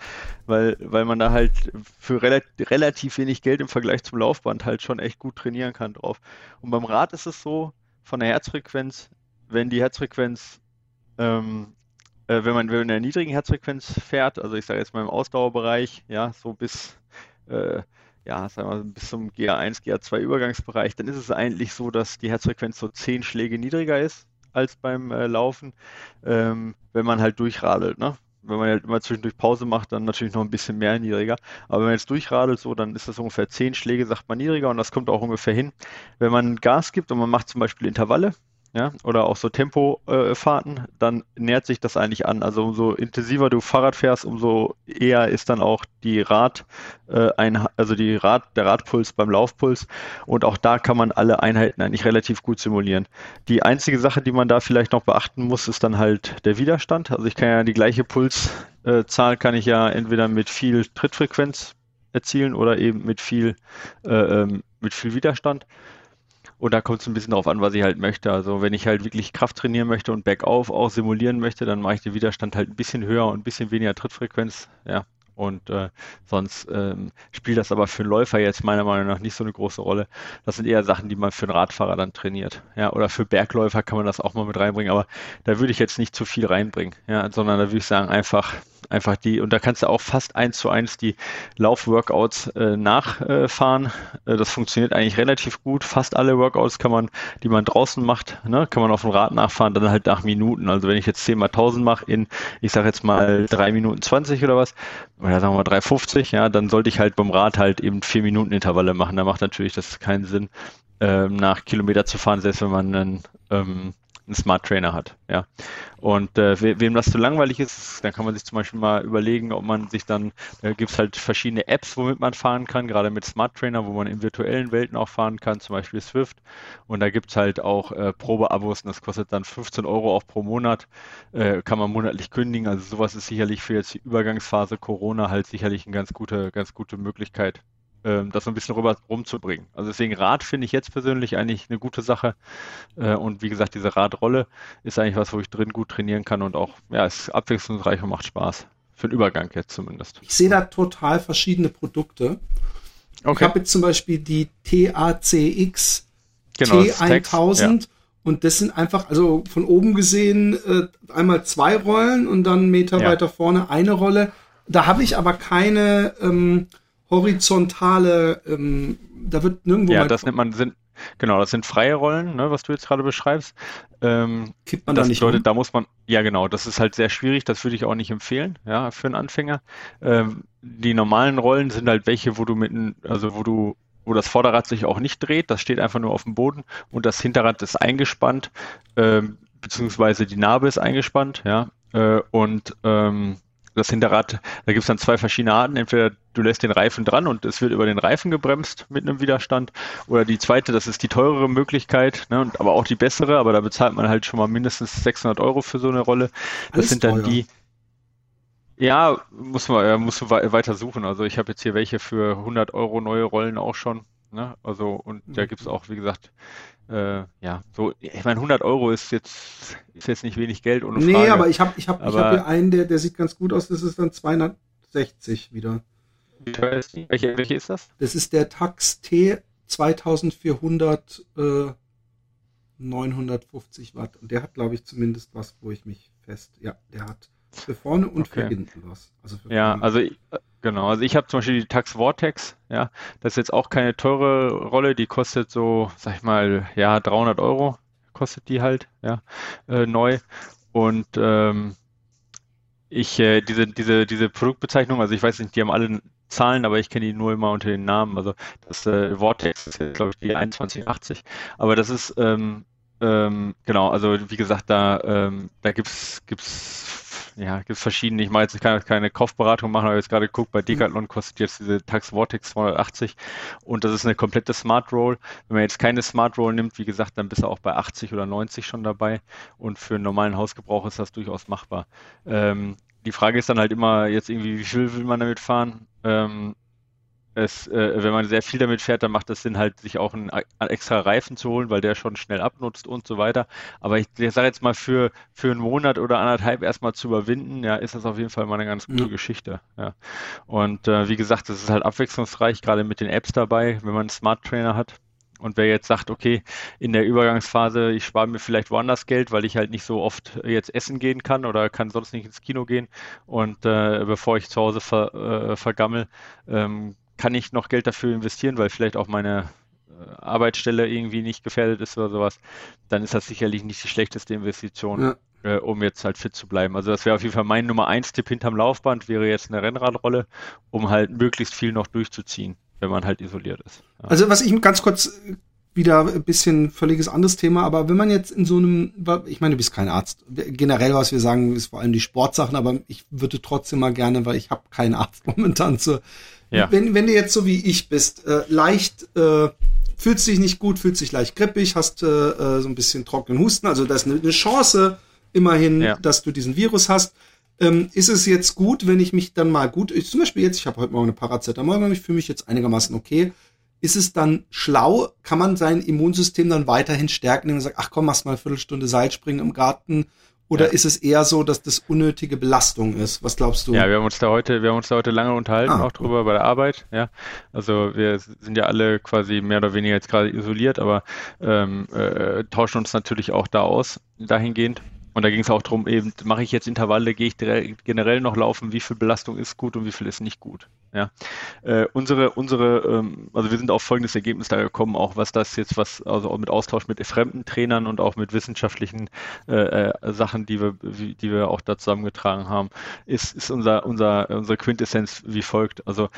weil, weil man da halt für relativ, relativ wenig Geld im Vergleich zum Laufband halt schon echt gut trainieren kann drauf. Und beim Rad ist es so, von der Herzfrequenz wenn die Herzfrequenz, ähm, äh, wenn man in der niedrigen Herzfrequenz fährt, also ich sage jetzt mal im Ausdauerbereich, ja, so bis äh, ja, sagen wir bis zum GA1, GA2 Übergangsbereich, dann ist es eigentlich so, dass die Herzfrequenz so zehn Schläge niedriger ist als beim äh, Laufen, ähm, wenn man halt durchradelt. Ne? Wenn man halt immer zwischendurch Pause macht, dann natürlich noch ein bisschen mehr niedriger. Aber wenn man jetzt durchradelt, so, dann ist das ungefähr zehn Schläge, sagt man niedriger und das kommt auch ungefähr hin. Wenn man Gas gibt und man macht zum Beispiel Intervalle, ja, oder auch so Tempofahrten, äh, dann nähert sich das eigentlich an. Also umso intensiver du Fahrrad fährst, umso eher ist dann auch die Rad, äh, ein, also die Rad, der Radpuls beim Laufpuls. Und auch da kann man alle Einheiten eigentlich relativ gut simulieren. Die einzige Sache, die man da vielleicht noch beachten muss, ist dann halt der Widerstand. Also ich kann ja die gleiche Pulszahl äh, kann ich ja entweder mit viel Trittfrequenz erzielen oder eben mit viel, äh, ähm, mit viel Widerstand. Und da kommt es ein bisschen darauf an, was ich halt möchte. Also wenn ich halt wirklich Kraft trainieren möchte und Bergauf auch simulieren möchte, dann mache ich den Widerstand halt ein bisschen höher und ein bisschen weniger Trittfrequenz. Ja, und äh, sonst ähm, spielt das aber für einen Läufer jetzt meiner Meinung nach nicht so eine große Rolle. Das sind eher Sachen, die man für einen Radfahrer dann trainiert. Ja, oder für Bergläufer kann man das auch mal mit reinbringen, aber da würde ich jetzt nicht zu viel reinbringen, ja, sondern da würde ich sagen, einfach einfach die, und da kannst du auch fast eins zu eins die Laufworkouts äh, nachfahren. Äh, das funktioniert eigentlich relativ gut. Fast alle Workouts kann man, die man draußen macht, ne, kann man auf dem Rad nachfahren, dann halt nach Minuten. Also wenn ich jetzt 10 mal 1000 mache in, ich sage jetzt mal 3 Minuten 20 oder was, oder sagen wir mal 3,50, ja, dann sollte ich halt beim Rad halt eben 4 Minuten Intervalle machen. Da macht natürlich das keinen Sinn, ähm, nach Kilometer zu fahren, selbst wenn man einen ähm, einen Smart Trainer hat. Ja. Und äh, we wem das zu langweilig ist, dann kann man sich zum Beispiel mal überlegen, ob man sich dann, da gibt es halt verschiedene Apps, womit man fahren kann, gerade mit Smart Trainer, wo man in virtuellen Welten auch fahren kann, zum Beispiel Swift. Und da gibt es halt auch äh, Probeabos und das kostet dann 15 Euro auch pro Monat, äh, kann man monatlich kündigen. Also sowas ist sicherlich für jetzt die Übergangsphase Corona halt sicherlich eine ganz gute, ganz gute Möglichkeit, das so ein bisschen rüber rumzubringen. Also deswegen Rad finde ich jetzt persönlich eigentlich eine gute Sache. Äh, und wie gesagt, diese Radrolle ist eigentlich was, wo ich drin gut trainieren kann und auch, ja, ist abwechslungsreich und macht Spaß. Für den Übergang jetzt zumindest. Ich sehe da total verschiedene Produkte. Okay. Ich habe jetzt zum Beispiel die TACX genau, T1000 ja. und das sind einfach, also von oben gesehen, äh, einmal zwei Rollen und dann einen Meter ja. weiter vorne eine Rolle. Da habe ich aber keine ähm, horizontale, ähm, da wird nirgendwo. Ja, das nennt man, sind, genau, das sind freie Rollen, ne, was du jetzt gerade beschreibst. Ähm, Kippt man das da nicht bedeutet, um? da muss man, ja genau, das ist halt sehr schwierig, das würde ich auch nicht empfehlen, ja, für einen Anfänger. Ähm, die normalen Rollen sind halt welche, wo du mit, also wo du wo das Vorderrad sich auch nicht dreht, das steht einfach nur auf dem Boden und das Hinterrad ist eingespannt, ähm, beziehungsweise die Narbe ist eingespannt, ja, äh, und ähm, das Hinterrad, da gibt es dann zwei verschiedene Arten. Entweder du lässt den Reifen dran und es wird über den Reifen gebremst mit einem Widerstand. Oder die zweite, das ist die teurere Möglichkeit, ne, aber auch die bessere, aber da bezahlt man halt schon mal mindestens 600 Euro für so eine Rolle. Das Alles sind dann teuer. die. Ja, muss man, äh, muss weiter suchen. Also ich habe jetzt hier welche für 100 Euro neue Rollen auch schon. Ne? Also, und da mhm. gibt es auch, wie gesagt, äh, ja, so, ich meine, 100 Euro ist jetzt, ist jetzt nicht wenig Geld ohne Frage. Nee, aber ich habe ich hab, ich hab hier einen, der, der sieht ganz gut aus, das ist dann 260 wieder. Wie teuer ist die? Welche, welche ist das? Das ist der Tax T 2400 äh, 950 Watt. Und der hat, glaube ich, zumindest was, wo ich mich fest. Ja, der hat für vorne und okay. für hinten was. Also ja, also ich, genau. Also ich habe zum Beispiel die Tax Vortex. Ja, das ist jetzt auch keine teure Rolle. Die kostet so, sag ich mal, ja 300 Euro kostet die halt, ja, äh, neu. Und ähm, ich äh, diese diese diese Produktbezeichnung, also ich weiß nicht, die haben alle Zahlen, aber ich kenne die nur immer unter den Namen. Also das äh, Vortex ist glaube ich die 2180. Aber das ist ähm, ähm, genau, also wie gesagt, da ähm, da gibt's gibt's ja, gibt es verschiedene. Ich mache jetzt keine, keine Kaufberatung machen, aber jetzt gerade geguckt, bei Decathlon kostet jetzt diese Tax Vortex 280 und das ist eine komplette Smart Roll. Wenn man jetzt keine Smart Roll nimmt, wie gesagt, dann bist du auch bei 80 oder 90 schon dabei und für einen normalen Hausgebrauch ist das durchaus machbar. Ähm, die Frage ist dann halt immer jetzt irgendwie, wie viel will man damit fahren? Ähm, es, äh, wenn man sehr viel damit fährt, dann macht es Sinn, halt sich auch einen, einen, extra Reifen zu holen, weil der schon schnell abnutzt und so weiter. Aber ich, ich sage jetzt mal, für, für einen Monat oder anderthalb erstmal zu überwinden, ja, ist das auf jeden Fall mal eine ganz gute ja. Geschichte. Ja. Und äh, wie gesagt, es ist halt abwechslungsreich, gerade mit den Apps dabei, wenn man einen Smart Trainer hat. Und wer jetzt sagt, okay, in der Übergangsphase, ich spare mir vielleicht woanders Geld, weil ich halt nicht so oft jetzt essen gehen kann oder kann sonst nicht ins Kino gehen und äh, bevor ich zu Hause ver, äh, vergammel, ähm, kann ich noch Geld dafür investieren, weil vielleicht auch meine äh, Arbeitsstelle irgendwie nicht gefährdet ist oder sowas, dann ist das sicherlich nicht die schlechteste Investition. Ja äh, um jetzt halt fit zu bleiben. Also das wäre auf jeden Fall mein Nummer 1 Tipp hinterm Laufband, wäre jetzt eine Rennradrolle, um halt möglichst viel noch durchzuziehen wenn man halt isoliert ist. Ja. Also was ich ganz kurz wieder ein bisschen völliges anderes Thema, aber wenn man jetzt in so einem, ich meine, du bist kein Arzt. Generell, was wir sagen, ist vor allem die Sportsachen, aber ich würde trotzdem mal gerne, weil ich habe keinen Arzt momentan zu. Ja. Wenn, wenn du jetzt so wie ich bist, äh, leicht äh, fühlst dich nicht gut, fühlst dich leicht grippig, hast äh, äh so ein bisschen trockenen Husten, also das ist eine, eine Chance immerhin, ja. dass du diesen Virus hast ähm, ist es jetzt gut, wenn ich mich dann mal gut, ich, zum Beispiel jetzt, ich habe heute Morgen eine Paracetamol, ich fühle mich jetzt einigermaßen okay. Ist es dann schlau, kann man sein Immunsystem dann weiterhin stärken, indem man sagt, ach komm, machst mal eine Viertelstunde Seilspringen im Garten, oder ja. ist es eher so, dass das unnötige Belastung ist? Was glaubst du? Ja, wir haben uns da heute, wir haben uns da heute lange unterhalten, ah, auch drüber bei der Arbeit. Ja, also wir sind ja alle quasi mehr oder weniger jetzt gerade isoliert, aber ähm, äh, tauschen uns natürlich auch da aus dahingehend. Und da ging es auch darum, eben, mache ich jetzt Intervalle, gehe ich generell noch laufen, wie viel Belastung ist gut und wie viel ist nicht gut. Ja. Äh, unsere, unsere, ähm, also wir sind auf folgendes Ergebnis da gekommen, auch was das jetzt, was, also auch mit Austausch mit fremden Trainern und auch mit wissenschaftlichen äh, äh, Sachen, die wir, die wir auch da zusammengetragen haben, ist, ist unser, unser, unsere Quintessenz wie folgt. Also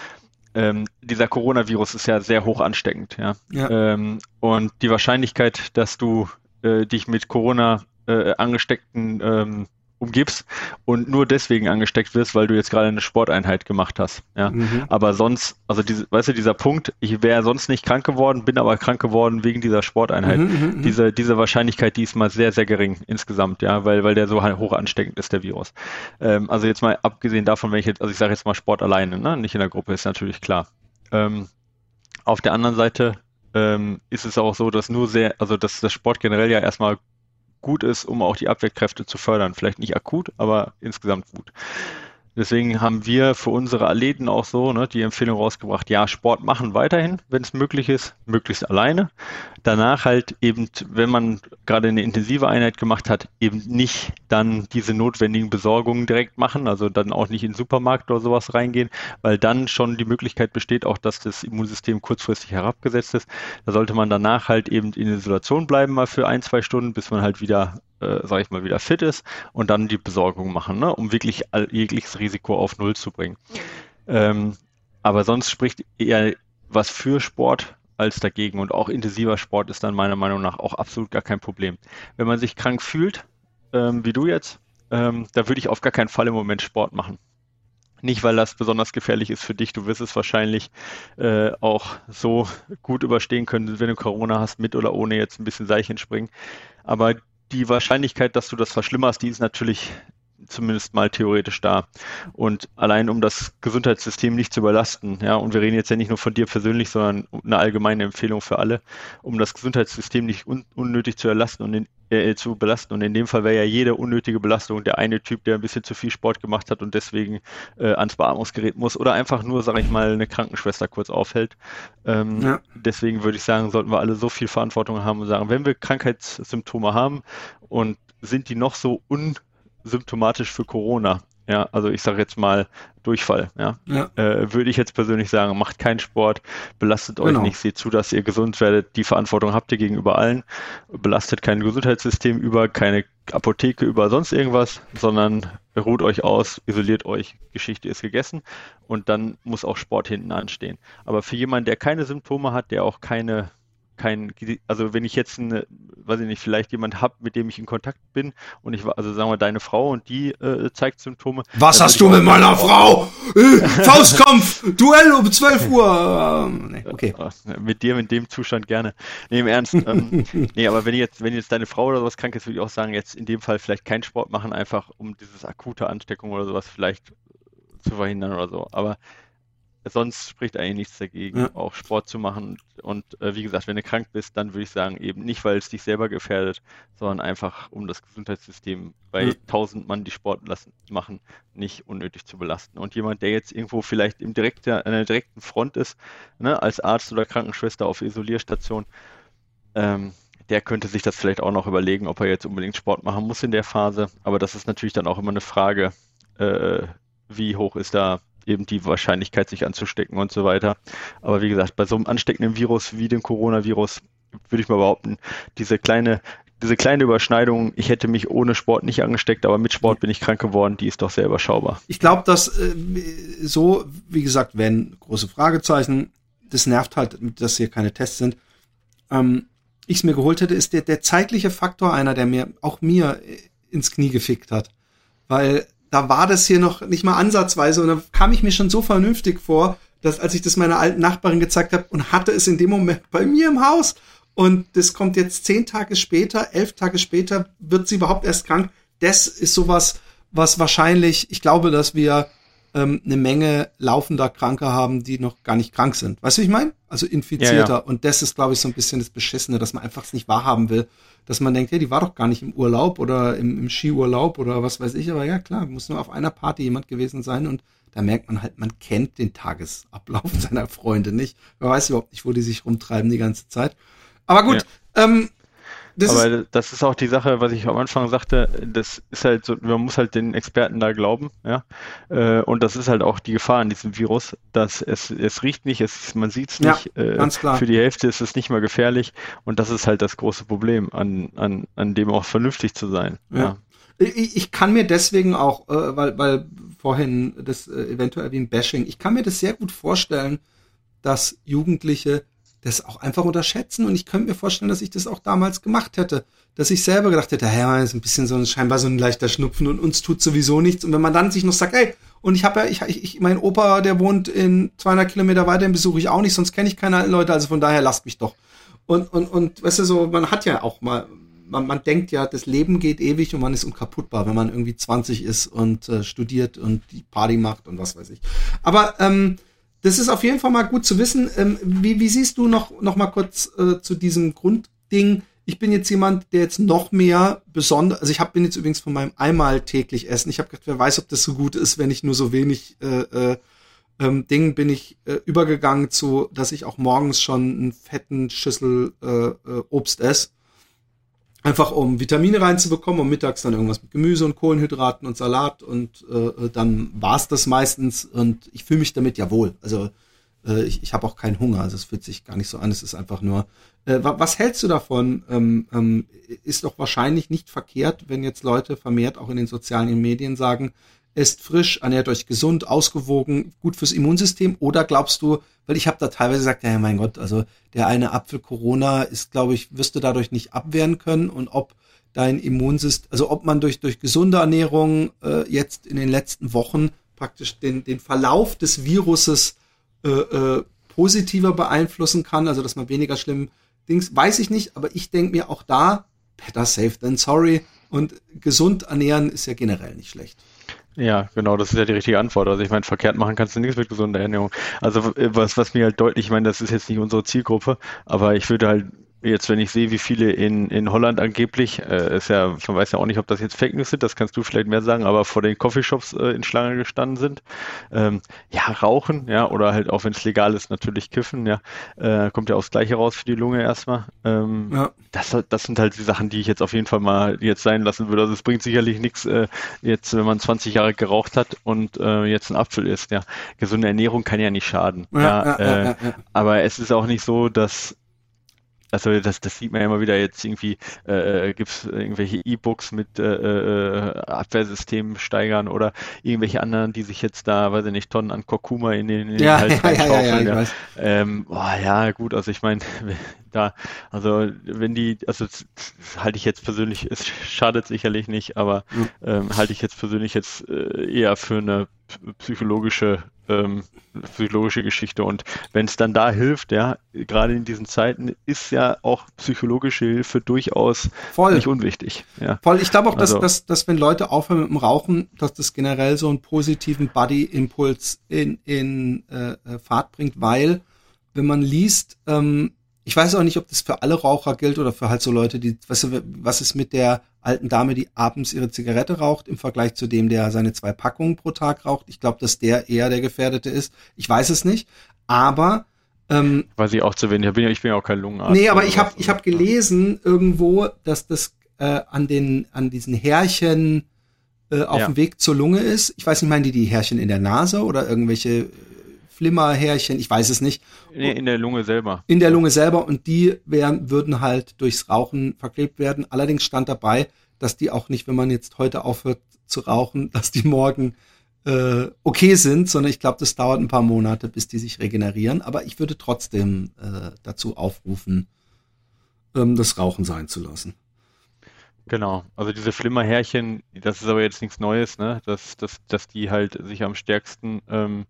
ähm, dieser Coronavirus ist ja sehr hoch ansteckend, ja. ja. Ähm, und die Wahrscheinlichkeit, dass du äh, dich mit Corona äh, angesteckten ähm, umgibst und nur deswegen angesteckt wirst, weil du jetzt gerade eine Sporteinheit gemacht hast. Ja. Mhm. Aber sonst, also diese, weißt du, dieser Punkt, ich wäre sonst nicht krank geworden, bin aber krank geworden wegen dieser Sporteinheit. Mhm, mhm, mhm. diese, diese Wahrscheinlichkeit, die ist mal sehr, sehr gering insgesamt, ja, weil, weil der so hoch ansteckend ist, der Virus. Ähm, also jetzt mal abgesehen davon, wenn ich jetzt, also ich sage jetzt mal Sport alleine, ne? nicht in der Gruppe, ist natürlich klar. Ähm, auf der anderen Seite ähm, ist es auch so, dass nur sehr, also dass das Sport generell ja erstmal gut ist, um auch die Abwehrkräfte zu fördern. Vielleicht nicht akut, aber insgesamt gut. Deswegen haben wir für unsere Athleten auch so ne, die Empfehlung rausgebracht, ja, Sport machen weiterhin, wenn es möglich ist, möglichst alleine. Danach halt eben, wenn man gerade eine intensive Einheit gemacht hat, eben nicht dann diese notwendigen Besorgungen direkt machen, also dann auch nicht in den Supermarkt oder sowas reingehen, weil dann schon die Möglichkeit besteht, auch dass das Immunsystem kurzfristig herabgesetzt ist. Da sollte man danach halt eben in Isolation bleiben, mal für ein, zwei Stunden, bis man halt wieder äh, sage ich mal, wieder fit ist und dann die Besorgung machen, ne, um wirklich jegliches Risiko auf Null zu bringen. Ähm, aber sonst spricht eher was für Sport als dagegen und auch intensiver Sport ist dann meiner Meinung nach auch absolut gar kein Problem. Wenn man sich krank fühlt, ähm, wie du jetzt, ähm, da würde ich auf gar keinen Fall im Moment Sport machen. Nicht, weil das besonders gefährlich ist für dich. Du wirst es wahrscheinlich äh, auch so gut überstehen können, wenn du Corona hast, mit oder ohne jetzt ein bisschen Seilchen springen. Aber die Wahrscheinlichkeit, dass du das verschlimmerst, die ist natürlich zumindest mal theoretisch da. Und allein um das Gesundheitssystem nicht zu überlasten, ja, und wir reden jetzt ja nicht nur von dir persönlich, sondern eine allgemeine Empfehlung für alle, um das Gesundheitssystem nicht un unnötig zu erlasten und in, äh, zu belasten. Und in dem Fall wäre ja jede unnötige Belastung der eine Typ, der ein bisschen zu viel Sport gemacht hat und deswegen äh, ans Beatmungsgerät muss oder einfach nur, sage ich mal, eine Krankenschwester kurz aufhält. Ähm, ja. Deswegen würde ich sagen, sollten wir alle so viel Verantwortung haben und sagen, wenn wir Krankheitssymptome haben und sind die noch so un symptomatisch für Corona. Ja, also ich sage jetzt mal Durchfall. Ja, ja. Äh, würde ich jetzt persönlich sagen, macht keinen Sport, belastet euch genau. nicht, seht zu, dass ihr gesund werdet. Die Verantwortung habt ihr gegenüber allen. Belastet kein Gesundheitssystem über, keine Apotheke über sonst irgendwas, sondern ruht euch aus, isoliert euch. Geschichte ist gegessen und dann muss auch Sport hinten anstehen. Aber für jemanden, der keine Symptome hat, der auch keine kein, also wenn ich jetzt, eine, weiß ich nicht, vielleicht jemand habe, mit dem ich in Kontakt bin und ich war, also sagen wir deine Frau und die äh, zeigt Symptome. Was hast du mit meiner Frau? Äh, Faustkampf, Duell um 12 Uhr. Ähm, nee, okay. Mit dir in dem Zustand gerne. Nee, im Ernst. Ähm, nee, aber wenn jetzt, wenn jetzt deine Frau oder sowas krank ist, würde ich auch sagen, jetzt in dem Fall vielleicht keinen Sport machen, einfach um dieses akute Ansteckung oder sowas vielleicht zu verhindern oder so. Aber sonst spricht eigentlich nichts dagegen, ja. auch Sport zu machen. Und äh, wie gesagt, wenn du krank bist, dann würde ich sagen, eben nicht, weil es dich selber gefährdet, sondern einfach, um das Gesundheitssystem bei tausend ja. Mann, die Sport lassen, machen, nicht unnötig zu belasten. Und jemand, der jetzt irgendwo vielleicht im direkten, an der direkten Front ist, ne, als Arzt oder Krankenschwester auf Isolierstation, ähm, der könnte sich das vielleicht auch noch überlegen, ob er jetzt unbedingt Sport machen muss in der Phase. Aber das ist natürlich dann auch immer eine Frage, äh, wie hoch ist da eben die Wahrscheinlichkeit, sich anzustecken und so weiter. Aber wie gesagt, bei so einem ansteckenden Virus wie dem Coronavirus würde ich mal behaupten, diese kleine, diese kleine Überschneidung, ich hätte mich ohne Sport nicht angesteckt, aber mit Sport bin ich krank geworden, die ist doch sehr überschaubar. Ich glaube, dass äh, so, wie gesagt, wenn große Fragezeichen, das nervt halt, dass hier keine Tests sind. Ähm, ich es mir geholt hätte, ist der, der zeitliche Faktor einer, der mir, auch mir äh, ins Knie gefickt hat. Weil da war das hier noch nicht mal ansatzweise und da kam ich mir schon so vernünftig vor, dass als ich das meiner alten Nachbarin gezeigt habe und hatte es in dem Moment bei mir im Haus und das kommt jetzt zehn Tage später, elf Tage später wird sie überhaupt erst krank. Das ist sowas, was wahrscheinlich, ich glaube, dass wir ähm, eine Menge laufender Kranke haben, die noch gar nicht krank sind. Weißt du, wie ich meine? Also infizierter. Ja, ja. Und das ist, glaube ich, so ein bisschen das Beschissene, dass man einfach es nicht wahrhaben will. Dass man denkt, hey, die war doch gar nicht im Urlaub oder im, im Skiurlaub oder was weiß ich. Aber ja, klar, muss nur auf einer Party jemand gewesen sein und da merkt man halt, man kennt den Tagesablauf seiner Freunde nicht. Man weiß überhaupt nicht, wo die sich rumtreiben die ganze Zeit. Aber gut, ja. ähm, das Aber ist, das ist auch die Sache, was ich am Anfang sagte, das ist halt so, man muss halt den Experten da glauben, ja. Äh, und das ist halt auch die Gefahr an diesem Virus, dass es, es riecht nicht, es, man sieht es nicht. Ja, äh, ganz klar. Für die Hälfte ist es nicht mal gefährlich und das ist halt das große Problem, an, an, an dem auch vernünftig zu sein. Ja. ja. Ich, ich kann mir deswegen auch, äh, weil, weil vorhin das eventuell wie ein Bashing, ich kann mir das sehr gut vorstellen, dass Jugendliche das auch einfach unterschätzen und ich könnte mir vorstellen, dass ich das auch damals gemacht hätte, dass ich selber gedacht hätte, hey, man ist ein bisschen so ein scheinbar so ein leichter Schnupfen und uns tut sowieso nichts und wenn man dann sich noch sagt, ey, und ich habe ja, ich, ich, mein Opa, der wohnt in 200 Kilometer weiter, den besuche ich auch nicht, sonst kenne ich keine alten Leute, also von daher lasst mich doch. Und, und, und, weißt du, so, man hat ja auch mal, man, man denkt ja, das Leben geht ewig und man ist unkaputtbar, wenn man irgendwie 20 ist und äh, studiert und die Party macht und was weiß ich. Aber ähm, das ist auf jeden Fall mal gut zu wissen. Ähm, wie, wie siehst du noch, noch mal kurz äh, zu diesem Grundding? Ich bin jetzt jemand, der jetzt noch mehr besonders, also ich hab, bin jetzt übrigens von meinem einmal täglich Essen. Ich habe gedacht, wer weiß, ob das so gut ist, wenn ich nur so wenig äh, äh, ähm, bin ich äh, übergegangen zu, dass ich auch morgens schon einen fetten Schüssel äh, äh, Obst esse. Einfach um Vitamine reinzubekommen und mittags dann irgendwas mit Gemüse und Kohlenhydraten und Salat und äh, dann war's das meistens und ich fühle mich damit ja wohl. Also äh, ich, ich habe auch keinen Hunger, also es fühlt sich gar nicht so an, es ist einfach nur. Äh, was hältst du davon? Ähm, ähm, ist doch wahrscheinlich nicht verkehrt, wenn jetzt Leute vermehrt auch in den sozialen Medien sagen, esst frisch, ernährt euch gesund, ausgewogen, gut fürs Immunsystem? Oder glaubst du, weil ich habe da teilweise gesagt, ja mein Gott, also der eine Apfel Corona ist, glaube ich, wirst du dadurch nicht abwehren können und ob dein Immunsystem, also ob man durch, durch gesunde Ernährung äh, jetzt in den letzten Wochen praktisch den, den Verlauf des Viruses äh, äh, positiver beeinflussen kann, also dass man weniger schlimm Dings, weiß ich nicht, aber ich denke mir auch da, better safe than sorry und gesund ernähren ist ja generell nicht schlecht. Ja, genau, das ist ja die richtige Antwort. Also ich meine, verkehrt machen kannst du nichts mit gesunder Ernährung. Also was, was mir halt deutlich, ich meine, das ist jetzt nicht unsere Zielgruppe, aber ich würde halt jetzt, wenn ich sehe, wie viele in, in Holland angeblich, äh, ist ja, man weiß ja auch nicht, ob das jetzt Fake News sind, das kannst du vielleicht mehr sagen, aber vor den Coffeeshops äh, in Schlange gestanden sind. Ähm, ja, rauchen, ja, oder halt auch wenn es legal ist, natürlich kiffen, ja, äh, kommt ja auch das Gleiche raus für die Lunge erstmal. Ähm, ja. das, das sind halt die Sachen, die ich jetzt auf jeden Fall mal jetzt sein lassen würde. Also es bringt sicherlich nichts, äh, jetzt, wenn man 20 Jahre geraucht hat und äh, jetzt ein Apfel isst, ja. Gesunde Ernährung kann ja nicht schaden. Ja, ja, äh, ja, ja, Aber es ist auch nicht so, dass also das, das sieht man ja immer wieder. Jetzt irgendwie, äh, äh gibt es irgendwelche E-Books mit äh, äh, Abwehrsystemen steigern oder irgendwelche anderen, die sich jetzt da, weiß ich nicht, Tonnen an Kurkuma in den, in den ja, Hals ja, ja, ja, ja, ähm, boah, ja, gut, also ich meine, da, also wenn die, also halte ich jetzt persönlich, es schadet sicherlich nicht, aber ähm, halte ich jetzt persönlich jetzt äh, eher für eine psychologische ähm, psychologische Geschichte. Und wenn es dann da hilft, ja, gerade in diesen Zeiten ist ja auch psychologische Hilfe durchaus Voll. nicht unwichtig. Ja. Voll. Ich glaube auch, dass, also, dass, dass wenn Leute aufhören mit dem Rauchen, dass das generell so einen positiven Body-Impuls in, in äh, äh, Fahrt bringt, weil wenn man liest, ähm, ich weiß auch nicht, ob das für alle Raucher gilt oder für halt so Leute, die, du, was ist mit der alten Dame, die abends ihre Zigarette raucht, im Vergleich zu dem, der seine zwei Packungen pro Tag raucht. Ich glaube, dass der eher der Gefährdete ist. Ich weiß es nicht. Aber ähm, Weiß ich auch zu wenig. Ich bin ja, ich bin ja auch kein Lungenarzt. Nee, aber ich habe ich hab gelesen irgendwo, dass das äh, an den an diesen Härchen äh, auf ja. dem Weg zur Lunge ist. Ich weiß nicht, meinen die die Härchen in der Nase oder irgendwelche Flimmerhärchen, ich weiß es nicht. Nee, in der Lunge selber. In der Lunge selber und die wären, würden halt durchs Rauchen verklebt werden. Allerdings stand dabei, dass die auch nicht, wenn man jetzt heute aufhört zu rauchen, dass die morgen äh, okay sind, sondern ich glaube, das dauert ein paar Monate, bis die sich regenerieren. Aber ich würde trotzdem äh, dazu aufrufen, ähm, das Rauchen sein zu lassen. Genau, also diese Flimmerhärchen, das ist aber jetzt nichts Neues, ne? Dass, dass, dass die halt sich am stärksten ähm,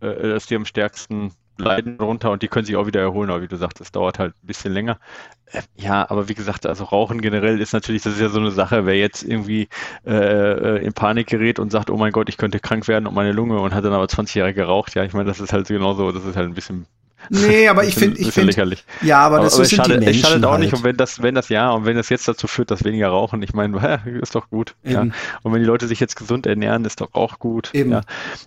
äh, dass die am stärksten leiden darunter und die können sich auch wieder erholen, aber wie du sagst, das dauert halt ein bisschen länger. Äh, ja, aber wie gesagt, also Rauchen generell ist natürlich, das ist ja so eine Sache, wer jetzt irgendwie äh, äh in Panik gerät und sagt, oh mein Gott, ich könnte krank werden und meine Lunge und hat dann aber 20 Jahre geraucht, ja, ich meine, das ist halt genauso, das ist halt ein bisschen Nee, aber ich finde, ich finde, ja, aber das aber, aber sind schadet, schadet auch halt. nicht. Und wenn das, wenn das ja, und wenn das jetzt dazu führt, dass weniger rauchen, ich meine, ist doch gut. Ja. Und wenn die Leute sich jetzt gesund ernähren, ist doch auch gut. Ja.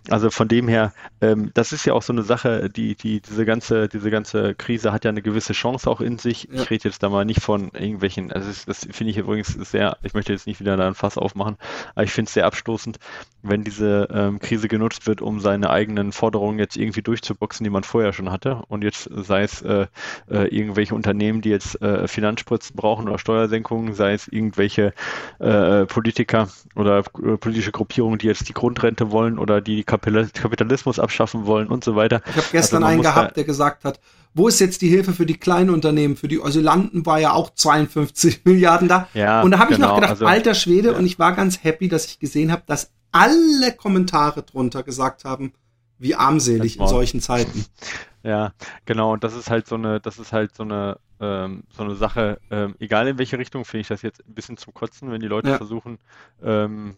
Also von dem her, ähm, das ist ja auch so eine Sache, die, die, diese ganze, diese ganze Krise hat ja eine gewisse Chance auch in sich. Ja. Ich rede jetzt da mal nicht von irgendwelchen, also das, das finde ich übrigens sehr, ich möchte jetzt nicht wieder da ein Fass aufmachen, aber ich finde es sehr abstoßend, wenn diese ähm, Krise genutzt wird, um seine eigenen Forderungen jetzt irgendwie durchzuboxen, die man vorher schon hatte und jetzt sei es äh, äh, irgendwelche Unternehmen, die jetzt äh, Finanzspritzen brauchen oder Steuersenkungen, sei es irgendwelche äh, Politiker oder äh, politische Gruppierungen, die jetzt die Grundrente wollen oder die Kapitalismus abschaffen wollen und so weiter. Ich habe gestern also einen gehabt, der gesagt hat, wo ist jetzt die Hilfe für die kleinen Unternehmen? Für die Asylanten war ja auch 52 Milliarden da. Ja, und da habe genau, ich noch genau, gedacht, also, alter Schwede, ja. und ich war ganz happy, dass ich gesehen habe, dass alle Kommentare drunter gesagt haben, wie armselig in solchen Zeiten. Ja, genau. Und das ist halt so eine, das ist halt so eine, ähm, so eine Sache. Ähm, egal in welche Richtung finde ich das jetzt ein bisschen zum Kotzen, wenn die Leute ja. versuchen, ähm,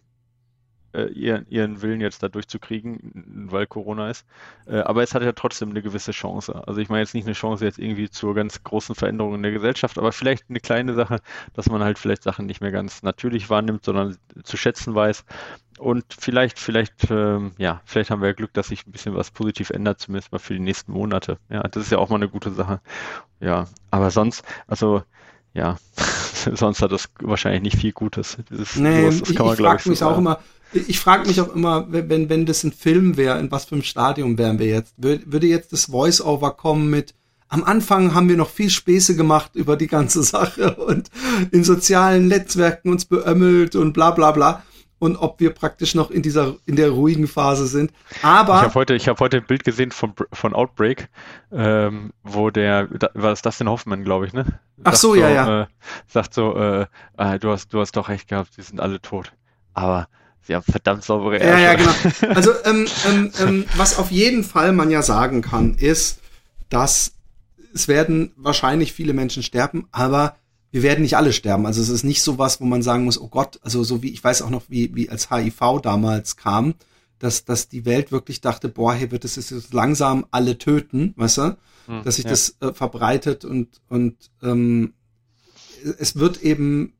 äh, ihren, ihren Willen jetzt da durchzukriegen, weil Corona ist. Äh, aber es hat ja trotzdem eine gewisse Chance. Also ich meine jetzt nicht eine Chance jetzt irgendwie zur ganz großen Veränderung in der Gesellschaft, aber vielleicht eine kleine Sache, dass man halt vielleicht Sachen nicht mehr ganz natürlich wahrnimmt, sondern zu schätzen weiß. Und vielleicht, vielleicht, ähm, ja, vielleicht haben wir ja Glück, dass sich ein bisschen was positiv ändert, zumindest mal für die nächsten Monate. Ja, das ist ja auch mal eine gute Sache. Ja, aber sonst, also, ja, sonst hat das wahrscheinlich nicht viel Gutes. Dieses, nee, sowas, das kann man, ich, ich frage mich so auch immer, ich frage mich auch immer, wenn, wenn das ein Film wäre, in was für einem Stadium wären wir jetzt? Würde jetzt das Voice-Over kommen mit, am Anfang haben wir noch viel Späße gemacht über die ganze Sache und in sozialen Netzwerken uns beömmelt und bla bla bla und ob wir praktisch noch in dieser in der ruhigen Phase sind. Aber ich habe heute ich habe heute ein Bild gesehen von von Outbreak, ähm, wo der da, war das Dustin Hoffman, glaube ich, ne? Ach so, so, ja ja. Äh, sagt so, äh, äh, du hast du hast doch recht gehabt, die sind alle tot. Aber Sie haben verdammt saubere Ärsche. Ja, ja, genau. Also, ähm, ähm, ähm, was auf jeden Fall man ja sagen kann, ist, dass es werden wahrscheinlich viele Menschen sterben, aber wir werden nicht alle sterben. Also es ist nicht so was, wo man sagen muss, oh Gott, also so wie, ich weiß auch noch, wie, wie als HIV damals kam, dass, dass die Welt wirklich dachte, boah, hier wird es jetzt langsam alle töten, weißt du? Hm, dass sich ja. das äh, verbreitet und, und ähm, es wird eben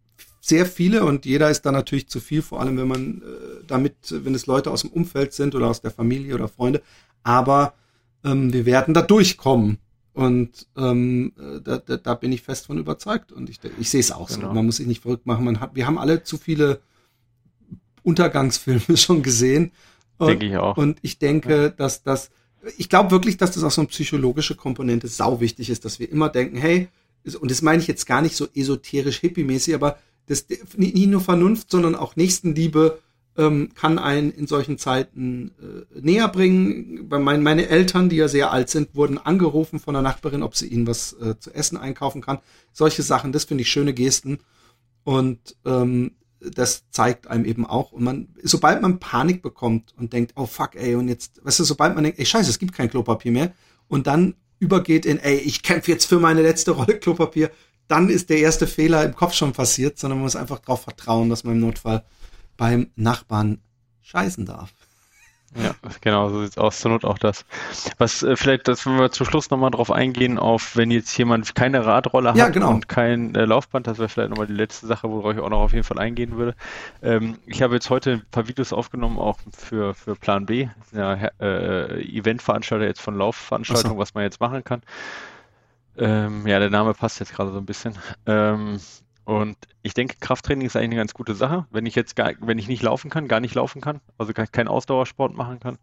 sehr viele und jeder ist da natürlich zu viel, vor allem wenn man äh, damit, wenn es Leute aus dem Umfeld sind oder aus der Familie oder Freunde. Aber ähm, wir werden da durchkommen. Und ähm, da, da, da bin ich fest von überzeugt. Und ich, ich sehe es auch genau. so. Man muss sich nicht verrückt machen. Man hat, wir haben alle zu viele Untergangsfilme schon gesehen. Denke ich auch. Und ich denke, ja. dass das, ich glaube wirklich, dass das auch so eine psychologische Komponente sau wichtig ist, dass wir immer denken, hey, und das meine ich jetzt gar nicht so esoterisch hippie-mäßig, aber das nicht nur Vernunft, sondern auch Nächstenliebe ähm, kann einen in solchen Zeiten äh, näher bringen. Bei mein, meine Eltern, die ja sehr alt sind, wurden angerufen von der Nachbarin, ob sie ihnen was äh, zu essen einkaufen kann. Solche Sachen, das finde ich schöne Gesten. Und ähm, das zeigt einem eben auch. Und man, sobald man Panik bekommt und denkt, oh fuck, ey, und jetzt, weißt du, sobald man denkt, ey, scheiße, es gibt kein Klopapier mehr, und dann übergeht in, ey, ich kämpfe jetzt für meine letzte Rolle Klopapier, dann ist der erste Fehler im Kopf schon passiert, sondern man muss einfach darauf vertrauen, dass man im Notfall beim Nachbarn scheißen darf. Ja, genau, so sieht's aus. Zur Not auch das. Was äh, vielleicht, dass wir zum Schluss nochmal drauf eingehen, auf wenn jetzt jemand keine Radrolle Ja, hat genau. und kein äh, Laufband, das wäre vielleicht nochmal die letzte Sache, worauf ich auch noch auf jeden Fall eingehen würde. Ähm, ich habe jetzt heute ein paar Videos aufgenommen, auch für, für Plan B, ja, äh, Eventveranstalter jetzt von Laufveranstaltungen, Ach was man jetzt machen kann. Ähm, ja, der Name passt jetzt gerade so ein bisschen. Ähm, und ich denke, Krafttraining ist eigentlich eine ganz gute Sache. Wenn ich jetzt gar, wenn ich nicht laufen kann, gar nicht laufen kann, also kein, kein Ausdauersport machen kann.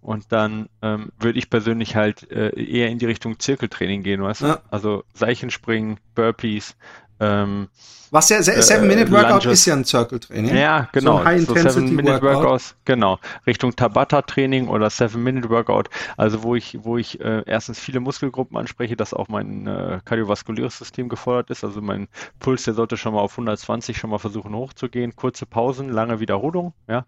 Und dann ähm, würde ich persönlich halt äh, eher in die Richtung Zirkeltraining gehen, weißt du? Ja. Also Seichenspringen, Burpees, ähm, Was ja, Äh, Seven-Minute-Workout Lunges. ist ja ein Circle-Training. ja, genau. So ein High-Intensity-Workout. Seven-Minute-Workouts, genau. Richtung Tabata-Training oder Seven-Minute-Workout. Also wo ich, wo ich äh, erstens viele Muskelgruppen anspreche, dass auch mein äh, kardiovaskuläres System gefordert ist. Also mein Puls, der sollte schon mal auf 120 schon mal versuchen hochzugehen. Kurze Pausen, lange Wiederholung, ja.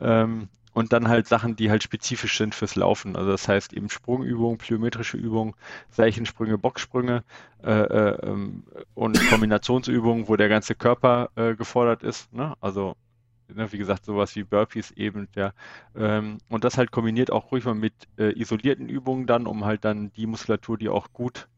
Ähm, und dann halt Sachen, die halt spezifisch sind fürs Laufen. Also das heißt eben Sprungübungen, plyometrische Übungen, Seilchensprünge, Boxsprünge äh, äh, ähm, und Kombinationsübungen, wo der ganze Körper äh, gefordert ist. Ne? Also ne, wie gesagt, sowas wie Burpees eben, ja. Ähm, und das halt kombiniert auch ruhig mal mit äh, isolierten Übungen dann, um halt dann die Muskulatur, die auch gut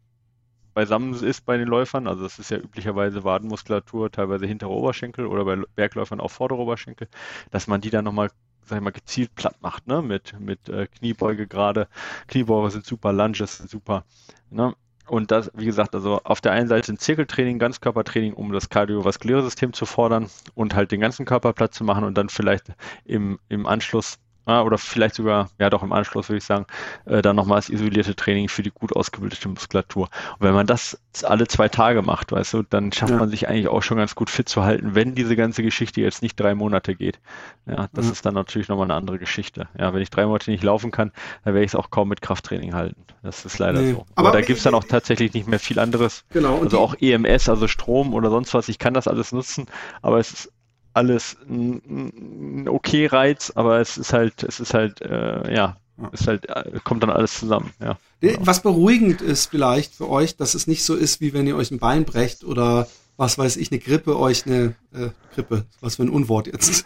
beisammen ist bei den Läufern, also das ist ja üblicherweise Wadenmuskulatur, teilweise hintere Oberschenkel oder bei Bergläufern auch vordere Oberschenkel, dass man die dann nochmal sag ich mal, gezielt platt macht, ne? Mit, mit äh, Kniebeuge gerade. Kniebeuge sind super, Lunges sind super. Ne? Und das, wie gesagt, also auf der einen Seite ein Zirkeltraining, Ganzkörpertraining, um das kardiovaskuläre System zu fordern und halt den ganzen Körper platt zu machen und dann vielleicht im, im Anschluss ja, oder vielleicht sogar, ja doch im Anschluss würde ich sagen, äh, dann nochmal das isolierte Training für die gut ausgebildete Muskulatur. Und wenn man das alle zwei Tage macht, weißt du, dann schafft Ja. man sich eigentlich auch schon ganz gut fit zu halten, wenn diese ganze Geschichte jetzt nicht drei Monate geht. Ja, das Ja. ist dann natürlich nochmal eine andere Geschichte. Ja, wenn ich drei Monate nicht laufen kann, dann werde ich es auch kaum mit Krafttraining halten. Das ist leider Nee. so. Aber, Aber- da gibt's dann auch tatsächlich nicht mehr viel anderes. Genau. Also auch EMS, also Strom oder sonst was, ich kann das alles nutzen, aber es ist alles ein, ein okay Reiz, aber es ist halt, es ist halt, äh, ja, ist halt, äh, kommt dann alles zusammen, ja. Genau. Was beruhigend ist vielleicht für euch, dass es nicht so ist, wie wenn ihr euch ein Bein brecht oder was weiß ich, eine Grippe euch eine äh, Grippe, was für ein Unwort jetzt,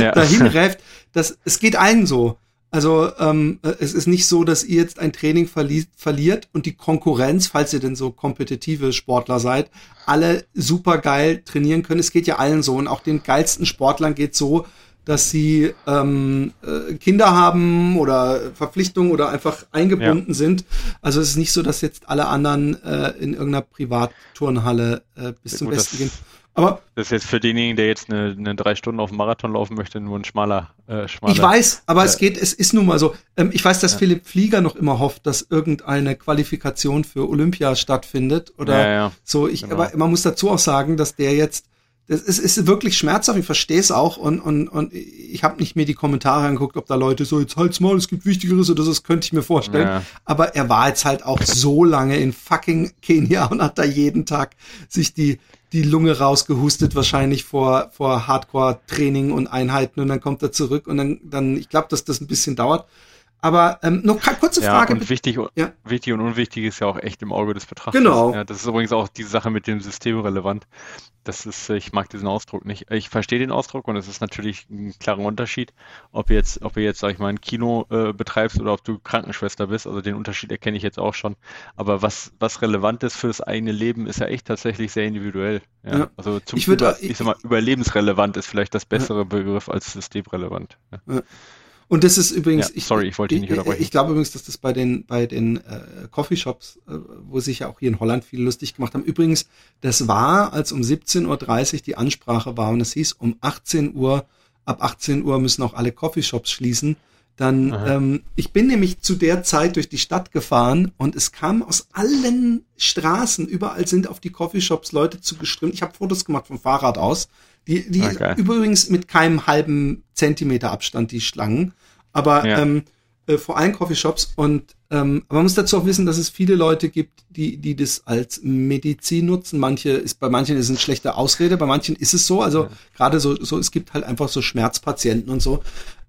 Ja. dahin räft. Das, es geht allen so. Also ähm, äh, es ist nicht so, dass ihr jetzt ein Training verli verliert und die Konkurrenz, falls ihr denn so kompetitive Sportler seid, alle super geil trainieren können. Es geht ja allen so und auch den geilsten Sportlern geht so, dass sie ähm, äh, Kinder haben oder Verpflichtungen oder einfach eingebunden sind. Also es ist nicht so, dass jetzt alle anderen äh, in irgendeiner Privatturnhalle äh, bis Ja, zum gut, Besten gehen. Aber Das ist jetzt für denjenigen, der jetzt eine, eine drei Stunden auf dem Marathon laufen möchte, nur ein schmaler, äh, schmaler. Ich weiß, aber es Ja. geht, es ist nun mal so. Ähm, ich weiß, dass Ja. Philipp Flieger noch immer hofft, dass irgendeine Qualifikation für Olympia stattfindet oder Ja, ja. so. Ich, genau. aber man muss dazu auch sagen, dass der jetzt, das ist, ist wirklich schmerzhaft. Ich verstehe es auch und und und ich habe nicht mir die Kommentare angeguckt, ob da Leute so jetzt halt's mal, es gibt Wichtigeres oder das könnte ich mir vorstellen. Aber er war jetzt halt auch so lange in fucking Kenia und hat da jeden Tag sich die die Lunge rausgehustet, wahrscheinlich vor, vor Hardcore-Training und Einheiten und dann kommt er zurück und dann, dann ich glaube, dass das ein bisschen dauert. Aber ähm, noch kurze Ja, Frage. und wichtig, Ja. wichtig und unwichtig ist ja auch echt im Auge des Betrachters. Genau. Ja, das ist übrigens auch die Sache mit dem System relevant. Das ist, ich mag diesen Ausdruck nicht. Ich verstehe den Ausdruck und es ist natürlich ein klarer Unterschied, ob jetzt, ob du jetzt, sag ich mal, ein Kino äh, betreibst oder ob du Krankenschwester bist. Also den Unterschied erkenne ich jetzt auch schon. Aber was, was relevant ist für das eigene Leben, ist ja echt tatsächlich sehr individuell. Ja. Ja. Also zum Ich würd- über, ich sag mal, überlebensrelevant ist vielleicht das bessere Begriff als systemrelevant. Ja. Und das ist übrigens, Ja, sorry, ich wollte dich nicht ich, unterbrechen. ich glaube übrigens, dass das bei den bei den äh, Coffeeshops, äh, wo sich ja auch hier in Holland viel lustig gemacht haben. Übrigens, das war, als um 17:30 Uhr die Ansprache war und es hieß, um 18 Uhr, ab 18 Uhr müssen auch alle Coffeeshops schließen. Dann, Aha. ähm, ich bin nämlich zu der Zeit durch die Stadt gefahren und es kam aus allen Straßen, überall sind auf die Coffeeshops Leute zugeströmt. Ich habe Fotos gemacht vom Fahrrad aus. Die, die Ah, geil. übrigens mit keinem halben Zentimeter Abstand, die Schlangen. Aber Ja. ähm, äh, vor allen Coffeeshops und Ähm, aber man muss dazu auch wissen, dass es viele Leute gibt, die, die das als Medizin nutzen. Manche ist, bei manchen ist es eine schlechte Ausrede, bei manchen ist es so. Also ja. gerade so, so, es gibt halt einfach so Schmerzpatienten und so.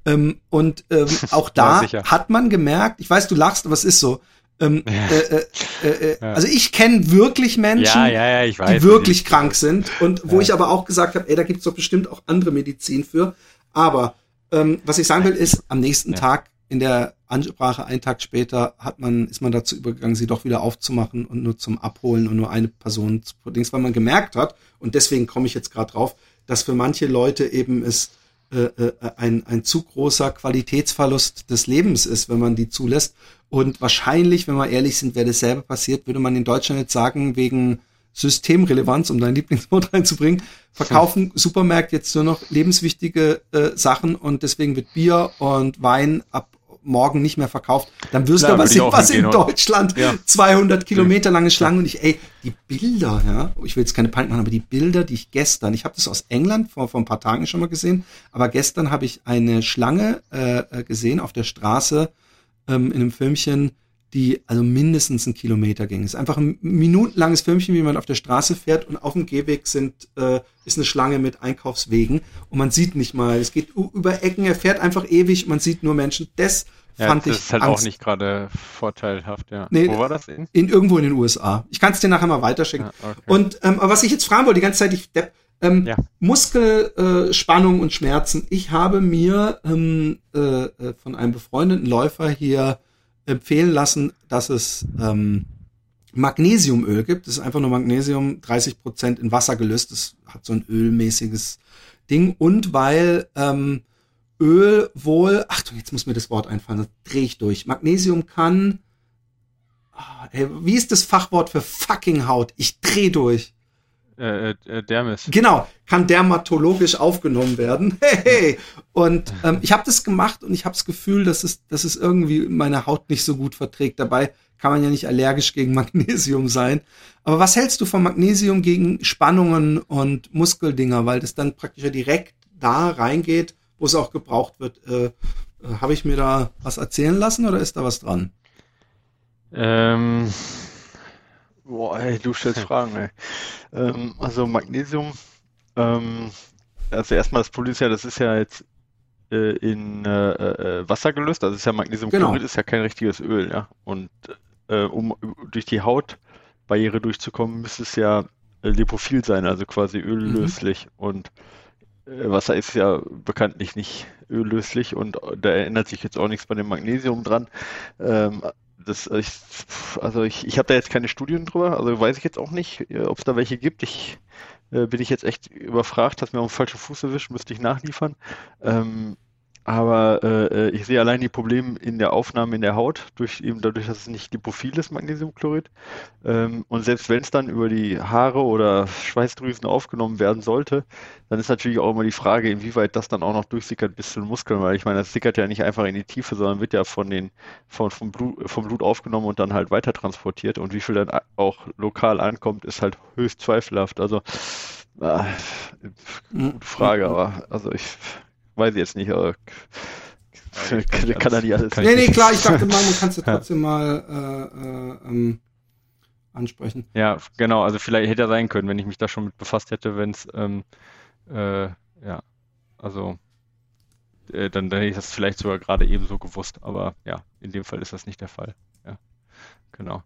Ähm, und ähm, auch da ja, hat man gemerkt, ich weiß, du lachst, aber es ist so. Ähm, äh, äh, äh, ja. Also ich kenne wirklich Menschen, ja, ja, weiß, die wirklich krank sind und wo ich aber auch gesagt habe, ey, da gibt's doch bestimmt auch andere Medizin für. Aber ähm, was ich sagen will, ist, am nächsten Tag in der Ansprache, einen Tag später, hat man, ist man dazu übergegangen, sie doch wieder aufzumachen und nur zum Abholen und nur eine Person zu Dings, weil man gemerkt hat, und deswegen komme ich jetzt gerade drauf, dass für manche Leute eben es äh, äh, ein, ein zu großer Qualitätsverlust des Lebens ist, wenn man die zulässt. Und wahrscheinlich, wenn wir ehrlich sind, wäre dasselbe passiert, würde man in Deutschland jetzt sagen, wegen Systemrelevanz, um dein Lieblingswort reinzubringen, verkaufen hm. Supermärkte jetzt nur noch lebenswichtige äh, Sachen und deswegen wird Bier und Wein ab morgen nicht mehr verkauft, dann wirst Klar, du aber sehen, was in Deutschland ja. 200 Kilometer lange Schlangen und ich, ey, die Bilder, ja, ich will jetzt keine Panik machen, aber die Bilder, die ich gestern, ich habe das aus England vor, vor ein paar Tagen schon mal gesehen, aber gestern habe ich eine Schlange äh, äh gesehen auf der Straße ähm, in einem Filmchen, die also mindestens einen Kilometer ging. Es ist einfach ein minutenlanges Filmchen, wie man auf der Straße fährt und auf dem Gehweg sind, äh, ist eine Schlange mit Einkaufswegen und man sieht nicht mal, es geht über Ecken, er fährt einfach ewig, man sieht nur Menschen. Das ja, fand das ich. ist halt Angst. auch nicht gerade vorteilhaft, ja. Nee, Wo war das? In? in irgendwo in den USA. Ich kann es dir nachher mal weiterschicken. Ja, okay. Und ähm, aber was ich jetzt fragen wollte, die ganze Zeit, ich Depp, ähm, ja. Muskelspannung äh, und Schmerzen. Ich habe mir ähm, äh, äh, von einem befreundeten Läufer hier empfehlen lassen, dass es ähm, Magnesiumöl gibt. Das ist einfach nur Magnesium, 30 Prozent in Wasser gelöst. Das hat so ein ölmäßiges Ding. Und weil ähm, Öl wohl, Achtung, jetzt muss mir das Wort einfallen, das drehe ich durch. Magnesium kann, oh, ey, wie ist das Fachwort für fucking Haut? Ich drehe durch. Äh, äh, Dermis. Genau, kann dermatologisch aufgenommen werden. Hey, hey. Und ähm, ich habe das gemacht und ich habe das Gefühl, dass es, dass es irgendwie meine Haut nicht so gut verträgt. Dabei kann man ja nicht allergisch gegen Magnesium sein. Aber was hältst du von Magnesium gegen Spannungen und Muskeldinger, weil das dann praktisch ja direkt da reingeht, wo es auch gebraucht wird? Äh, äh, habe ich mir da was erzählen lassen oder ist da was dran? Ähm, boah, ey, du stellst Fragen, ey. Ähm, also Magnesium, ähm, also erstmal das Problem ist ja, das ist ja jetzt äh, in äh, äh, Wasser gelöst, also ist ja Magnesiumchlorid genau. ist ja kein richtiges Öl, ja. Und äh, um durch die Hautbarriere durchzukommen, müsste es ja äh, lipophil sein, also quasi öllöslich. Mhm. Und äh, Wasser ist ja bekanntlich nicht öllöslich und da erinnert sich jetzt auch nichts bei dem Magnesium dran. Ähm, das, ich, also ich, ich habe da jetzt keine Studien drüber, also weiß ich jetzt auch nicht, äh, ob es da welche gibt. Ich äh, bin ich jetzt echt überfragt, hast mir auf den falschen Fuß erwischt, müsste ich nachliefern. Ähm, aber äh, äh, ich sehe allein die Probleme in der Aufnahme in der Haut, durch eben dadurch, dass es nicht lipophil ist, Magnesiumchlorid. Ähm, und selbst wenn es dann über die Haare oder Schweißdrüsen aufgenommen werden sollte, dann ist natürlich auch immer die Frage, inwieweit das dann auch noch durchsickert bis zu den Muskeln, weil ich meine, das sickert ja nicht einfach in die Tiefe, sondern wird ja von den, von, vom, Blut, vom Blut aufgenommen und dann halt weiter transportiert. Und wie viel dann auch lokal ankommt, ist halt höchst zweifelhaft. Also, äh, gute Frage, aber also ich weiß ich jetzt nicht, aber kann, kann er nicht alles. Nee, nee, klar, ich dachte mal, man kann es ja trotzdem mal äh, äh, ähm, ansprechen. Ja, genau, also vielleicht hätte er sein können, wenn ich mich da schon mit befasst hätte, wenn es, ähm, äh, ja, also äh, dann, dann hätte ich das vielleicht sogar gerade ebenso gewusst, aber ja, in dem Fall ist das nicht der Fall. Ja, genau.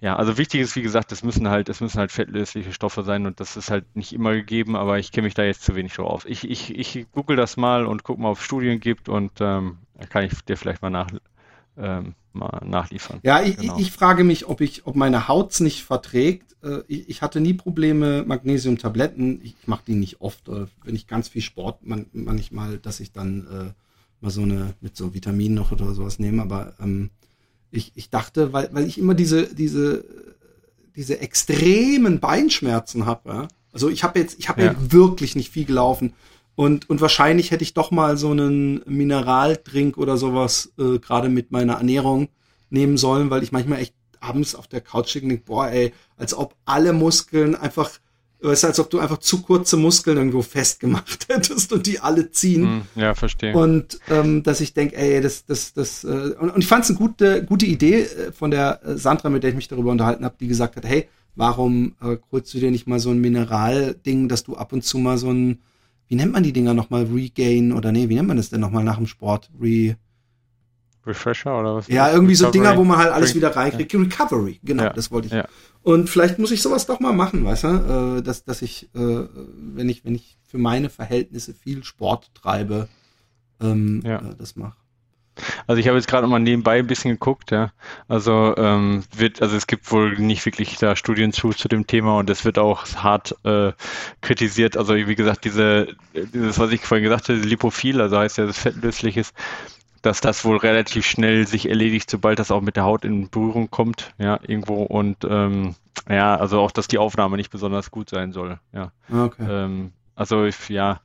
Ja, also wichtig ist, wie gesagt, es müssen halt, es müssen halt fettlösliche Stoffe sein und das ist halt nicht immer gegeben, aber ich kenne mich da jetzt zu wenig drauf aus. Ich, ich, ich google das mal und gucke mal, ob es Studien gibt und ähm, kann ich dir vielleicht mal nach, ähm, mal nachliefern. Ja, ich, genau. ich, frage mich, ob ich, ob meine Haut es nicht verträgt. Äh, ich, ich, hatte nie Probleme, Magnesiumtabletten. Ich, ich mache die nicht oft. Äh, wenn ich ganz viel Sport, man, manchmal, dass ich dann äh, mal so eine mit so Vitaminen noch oder sowas nehme, aber ähm, ich, ich dachte, weil, weil ich immer diese, diese, diese extremen Beinschmerzen habe. Ja? Also ich habe jetzt, ich habe ja. ja wirklich nicht viel gelaufen. Und, und wahrscheinlich hätte ich doch mal so einen Mineraldrink oder sowas äh, gerade mit meiner Ernährung nehmen sollen, weil ich manchmal echt abends auf der Couch liege und denke, boah, ey, als ob alle Muskeln einfach es ist, als ob du einfach zu kurze Muskeln irgendwo festgemacht hättest und die alle ziehen. Hm, ja, verstehe. Und ähm, dass ich denke, ey, das, das, das, äh, und, und ich fand es eine gute, gute Idee äh, von der äh, Sandra, mit der ich mich darüber unterhalten habe, die gesagt hat, hey, warum äh, holst du dir nicht mal so ein Mineralding, dass du ab und zu mal so ein, wie nennt man die Dinger nochmal, Regain oder nee, wie nennt man das denn nochmal nach dem Sport? Re Refresher oder was? Ja, irgendwie so Dinger, wo man halt alles wieder reinkriegt. Ja. Recovery, genau, ja. das wollte ich. Ja. Und vielleicht muss ich sowas doch mal machen, weißt du, äh, dass, dass ich, äh, wenn ich, wenn ich für meine Verhältnisse viel Sport treibe, ähm, ja. äh, das mache. Also ich habe jetzt gerade mal nebenbei ein bisschen geguckt, ja. Also ähm, wird, also es gibt wohl nicht wirklich da Studien zu zu dem Thema und es wird auch hart äh, kritisiert. Also wie gesagt, diese, dieses, was ich vorhin gesagt habe, Lipophil, also heißt ja, das fettlöslich ist, dass das wohl relativ schnell sich erledigt, sobald das auch mit der Haut in Berührung kommt, ja, irgendwo und ähm, ja, also auch, dass die Aufnahme nicht besonders gut sein soll, ja. Okay. Ähm, also ich, ja,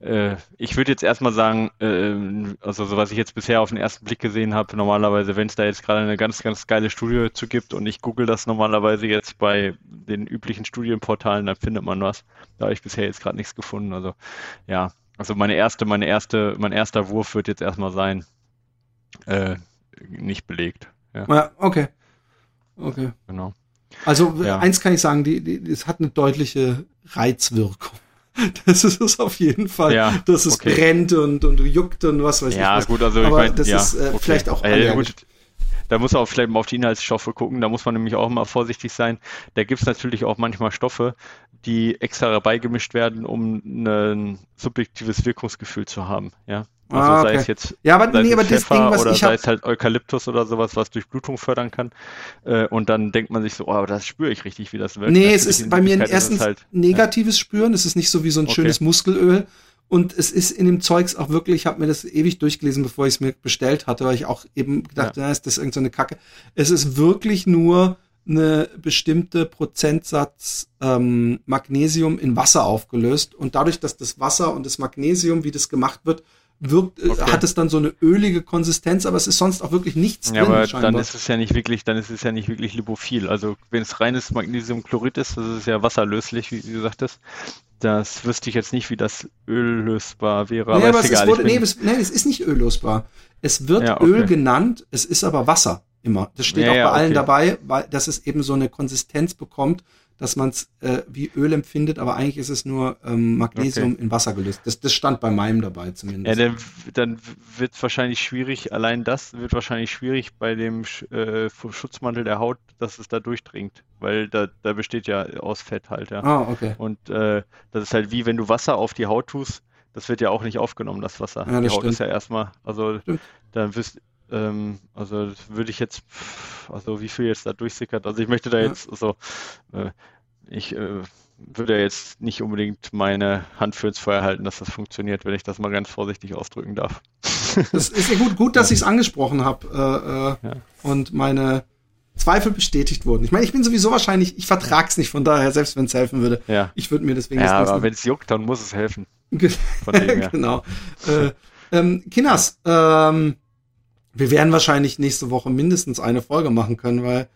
äh, ich würde jetzt erstmal sagen, äh, also so was ich jetzt bisher auf den ersten Blick gesehen habe, normalerweise, wenn es da jetzt gerade eine ganz, ganz geile Studie zu gibt und ich google das normalerweise jetzt bei den üblichen Studienportalen, dann findet man was. Da habe ich bisher jetzt gerade nichts gefunden. Also ja, also meine erste, meine erste, mein erster Wurf wird jetzt erstmal sein, äh, nicht belegt. Ja. ja, okay. Okay. Genau. Also ja. eins kann ich sagen, die, die, es hat eine deutliche Reizwirkung. Das ist es auf jeden Fall, ja, dass es okay. brennt und, und juckt und was weiß ich. Ja, gut, also Aber ich mein, das ja, ist äh, okay. vielleicht auch äh, gut, da muss man auch vielleicht mal auf die Inhaltsstoffe gucken. Da muss man nämlich auch mal vorsichtig sein. Da gibt es natürlich auch manchmal Stoffe, die extra beigemischt werden, um ein subjektives Wirkungsgefühl zu haben. Ja. Also Ah, sei okay. es jetzt Ja, aber sei nee, es aber das Pfeffer Ding, was oder sei es halt Eukalyptus oder sowas, was Durchblutung fördern kann. Äh, und dann denkt man sich so, oh, aber das spüre ich richtig, wie das wirkt. Nee, es Natürlich, ist bei mir es erstens halt, negatives Spüren. Es ist nicht so wie so ein Okay. schönes Muskelöl. Und es ist in dem Zeugs auch wirklich, ich habe mir das ewig durchgelesen, bevor ich es mir bestellt hatte, weil ich auch eben gedacht, ja. ist das irgendeine so eine Kacke. Es ist wirklich nur eine bestimmte Prozentsatz ähm, Magnesium in Wasser aufgelöst. Und dadurch, dass das Wasser und das Magnesium, wie das gemacht wird, wirkt, äh, Okay. hat es dann so eine ölige Konsistenz, aber es ist sonst auch wirklich nichts Ja, drin. aber scheinbar. dann ist es ja nicht wirklich, dann ist es ja nicht wirklich lipophil. Also wenn es reines Magnesiumchlorid ist, das ist ja wasserlöslich, wie du sagtest. Das wüsste ich jetzt nicht, wie das öllösbar wäre, nee, aber es, egal. ist, wurde, nee, es, nee, es ist nicht öllosbar. Es wird Ja, okay. Öl genannt, es ist aber Wasser immer. Das steht Ja, auch bei ja, allen okay. dabei, weil dass es eben so eine Konsistenz bekommt, dass man es äh, wie Öl empfindet, aber eigentlich ist es nur ähm, Magnesium in Wasser gelöst. Das, das stand bei meinem dabei ja, zumindest. dann, dann wird es wahrscheinlich schwierig, allein das wird wahrscheinlich schwierig bei dem äh, Schutzmantel der Haut, dass es da durchdringt, weil da, da besteht ja aus Fett halt, ja. ah, okay. Und äh, das ist halt wie wenn du Wasser auf die Haut tust, das wird ja auch nicht aufgenommen, das Wasser. Ja, die das Haut stimmt. ist ja erstmal, also Stimmt. dann wirst ähm, also würde ich jetzt, also wie viel jetzt da durchsickert, also ich möchte da jetzt, also äh, ich äh, würde jetzt nicht unbedingt meine Hand für ins Feuer halten, dass das funktioniert, wenn ich das mal ganz vorsichtig ausdrücken darf. Das ist ja gut, gut dass ich es angesprochen habe äh, äh, Ja. und meine Zweifel bestätigt wurden. Ich meine, ich bin sowieso wahrscheinlich, ich vertrag's nicht, von daher, selbst wenn es helfen würde, Ja. ich würde mir deswegen Ja, aber wenn es juckt, dann muss es helfen. Genau. Äh, ähm, Kinas, ähm, wir werden wahrscheinlich nächste Woche mindestens eine Folge machen können, weil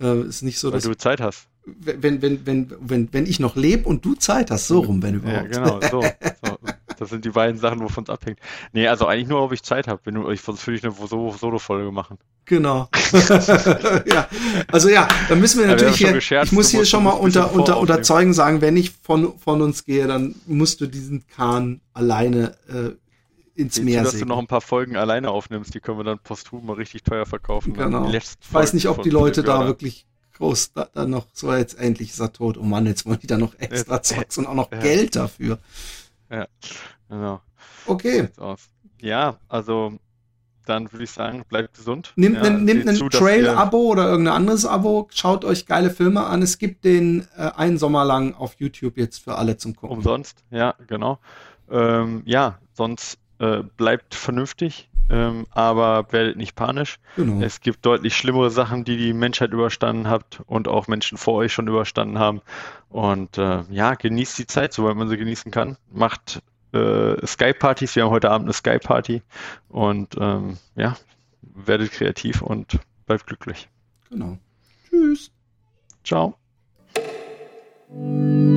äh, ist nicht so, Weil dass du Zeit hast. wenn, wenn, wenn, wenn, wenn ich noch lebe und du Zeit hast, so rum, wenn Ja, überhaupt. genau, so, so. Das sind die beiden Sachen, wovon es abhängt. Nee, also eigentlich nur, ob ich Zeit habe. Ich sonst würde ich eine so Solo-Folge machen. Genau. ja, also ja, dann müssen wir Ja, wir natürlich haben schon hier, ich muss hier schon mal unter, unter, unter Zeugen sagen, wenn ich von, von uns gehe, dann musst du diesen Kahn alleine äh, ins Siehst Meer du, dass du noch ein paar Folgen alleine aufnimmst, die können wir dann posthum mal richtig teuer verkaufen. Genau. Ich weiß nicht, ob die Leute da wirklich groß da, da noch so jetzt endlich ist er tot. Oh Mann, jetzt wollen die da noch extra Zeugs und auch noch ja. Geld dafür. Genau. Okay. Ja, also dann würde ich sagen, bleibt gesund. Nimmt ja, nimmt seht ein zu, Trail-Abo oder irgendein anderes Abo, schaut euch geile Filme an. Es gibt den äh, einen Sommer lang auf YouTube jetzt für alle zum Gucken. Umsonst, ja, genau. Ähm, ja, sonst äh, bleibt vernünftig, ähm, aber werdet nicht panisch. Genau. Es gibt deutlich schlimmere Sachen, die die Menschheit überstanden hat und auch Menschen vor euch schon überstanden haben. Und äh, ja, genießt die Zeit, soweit man sie genießen kann. Macht äh, Skype-Partys. Wir haben heute Abend eine Skype-Party. Und ähm, ja, werdet kreativ und bleibt glücklich. Genau. Tschüss. Ciao. Musik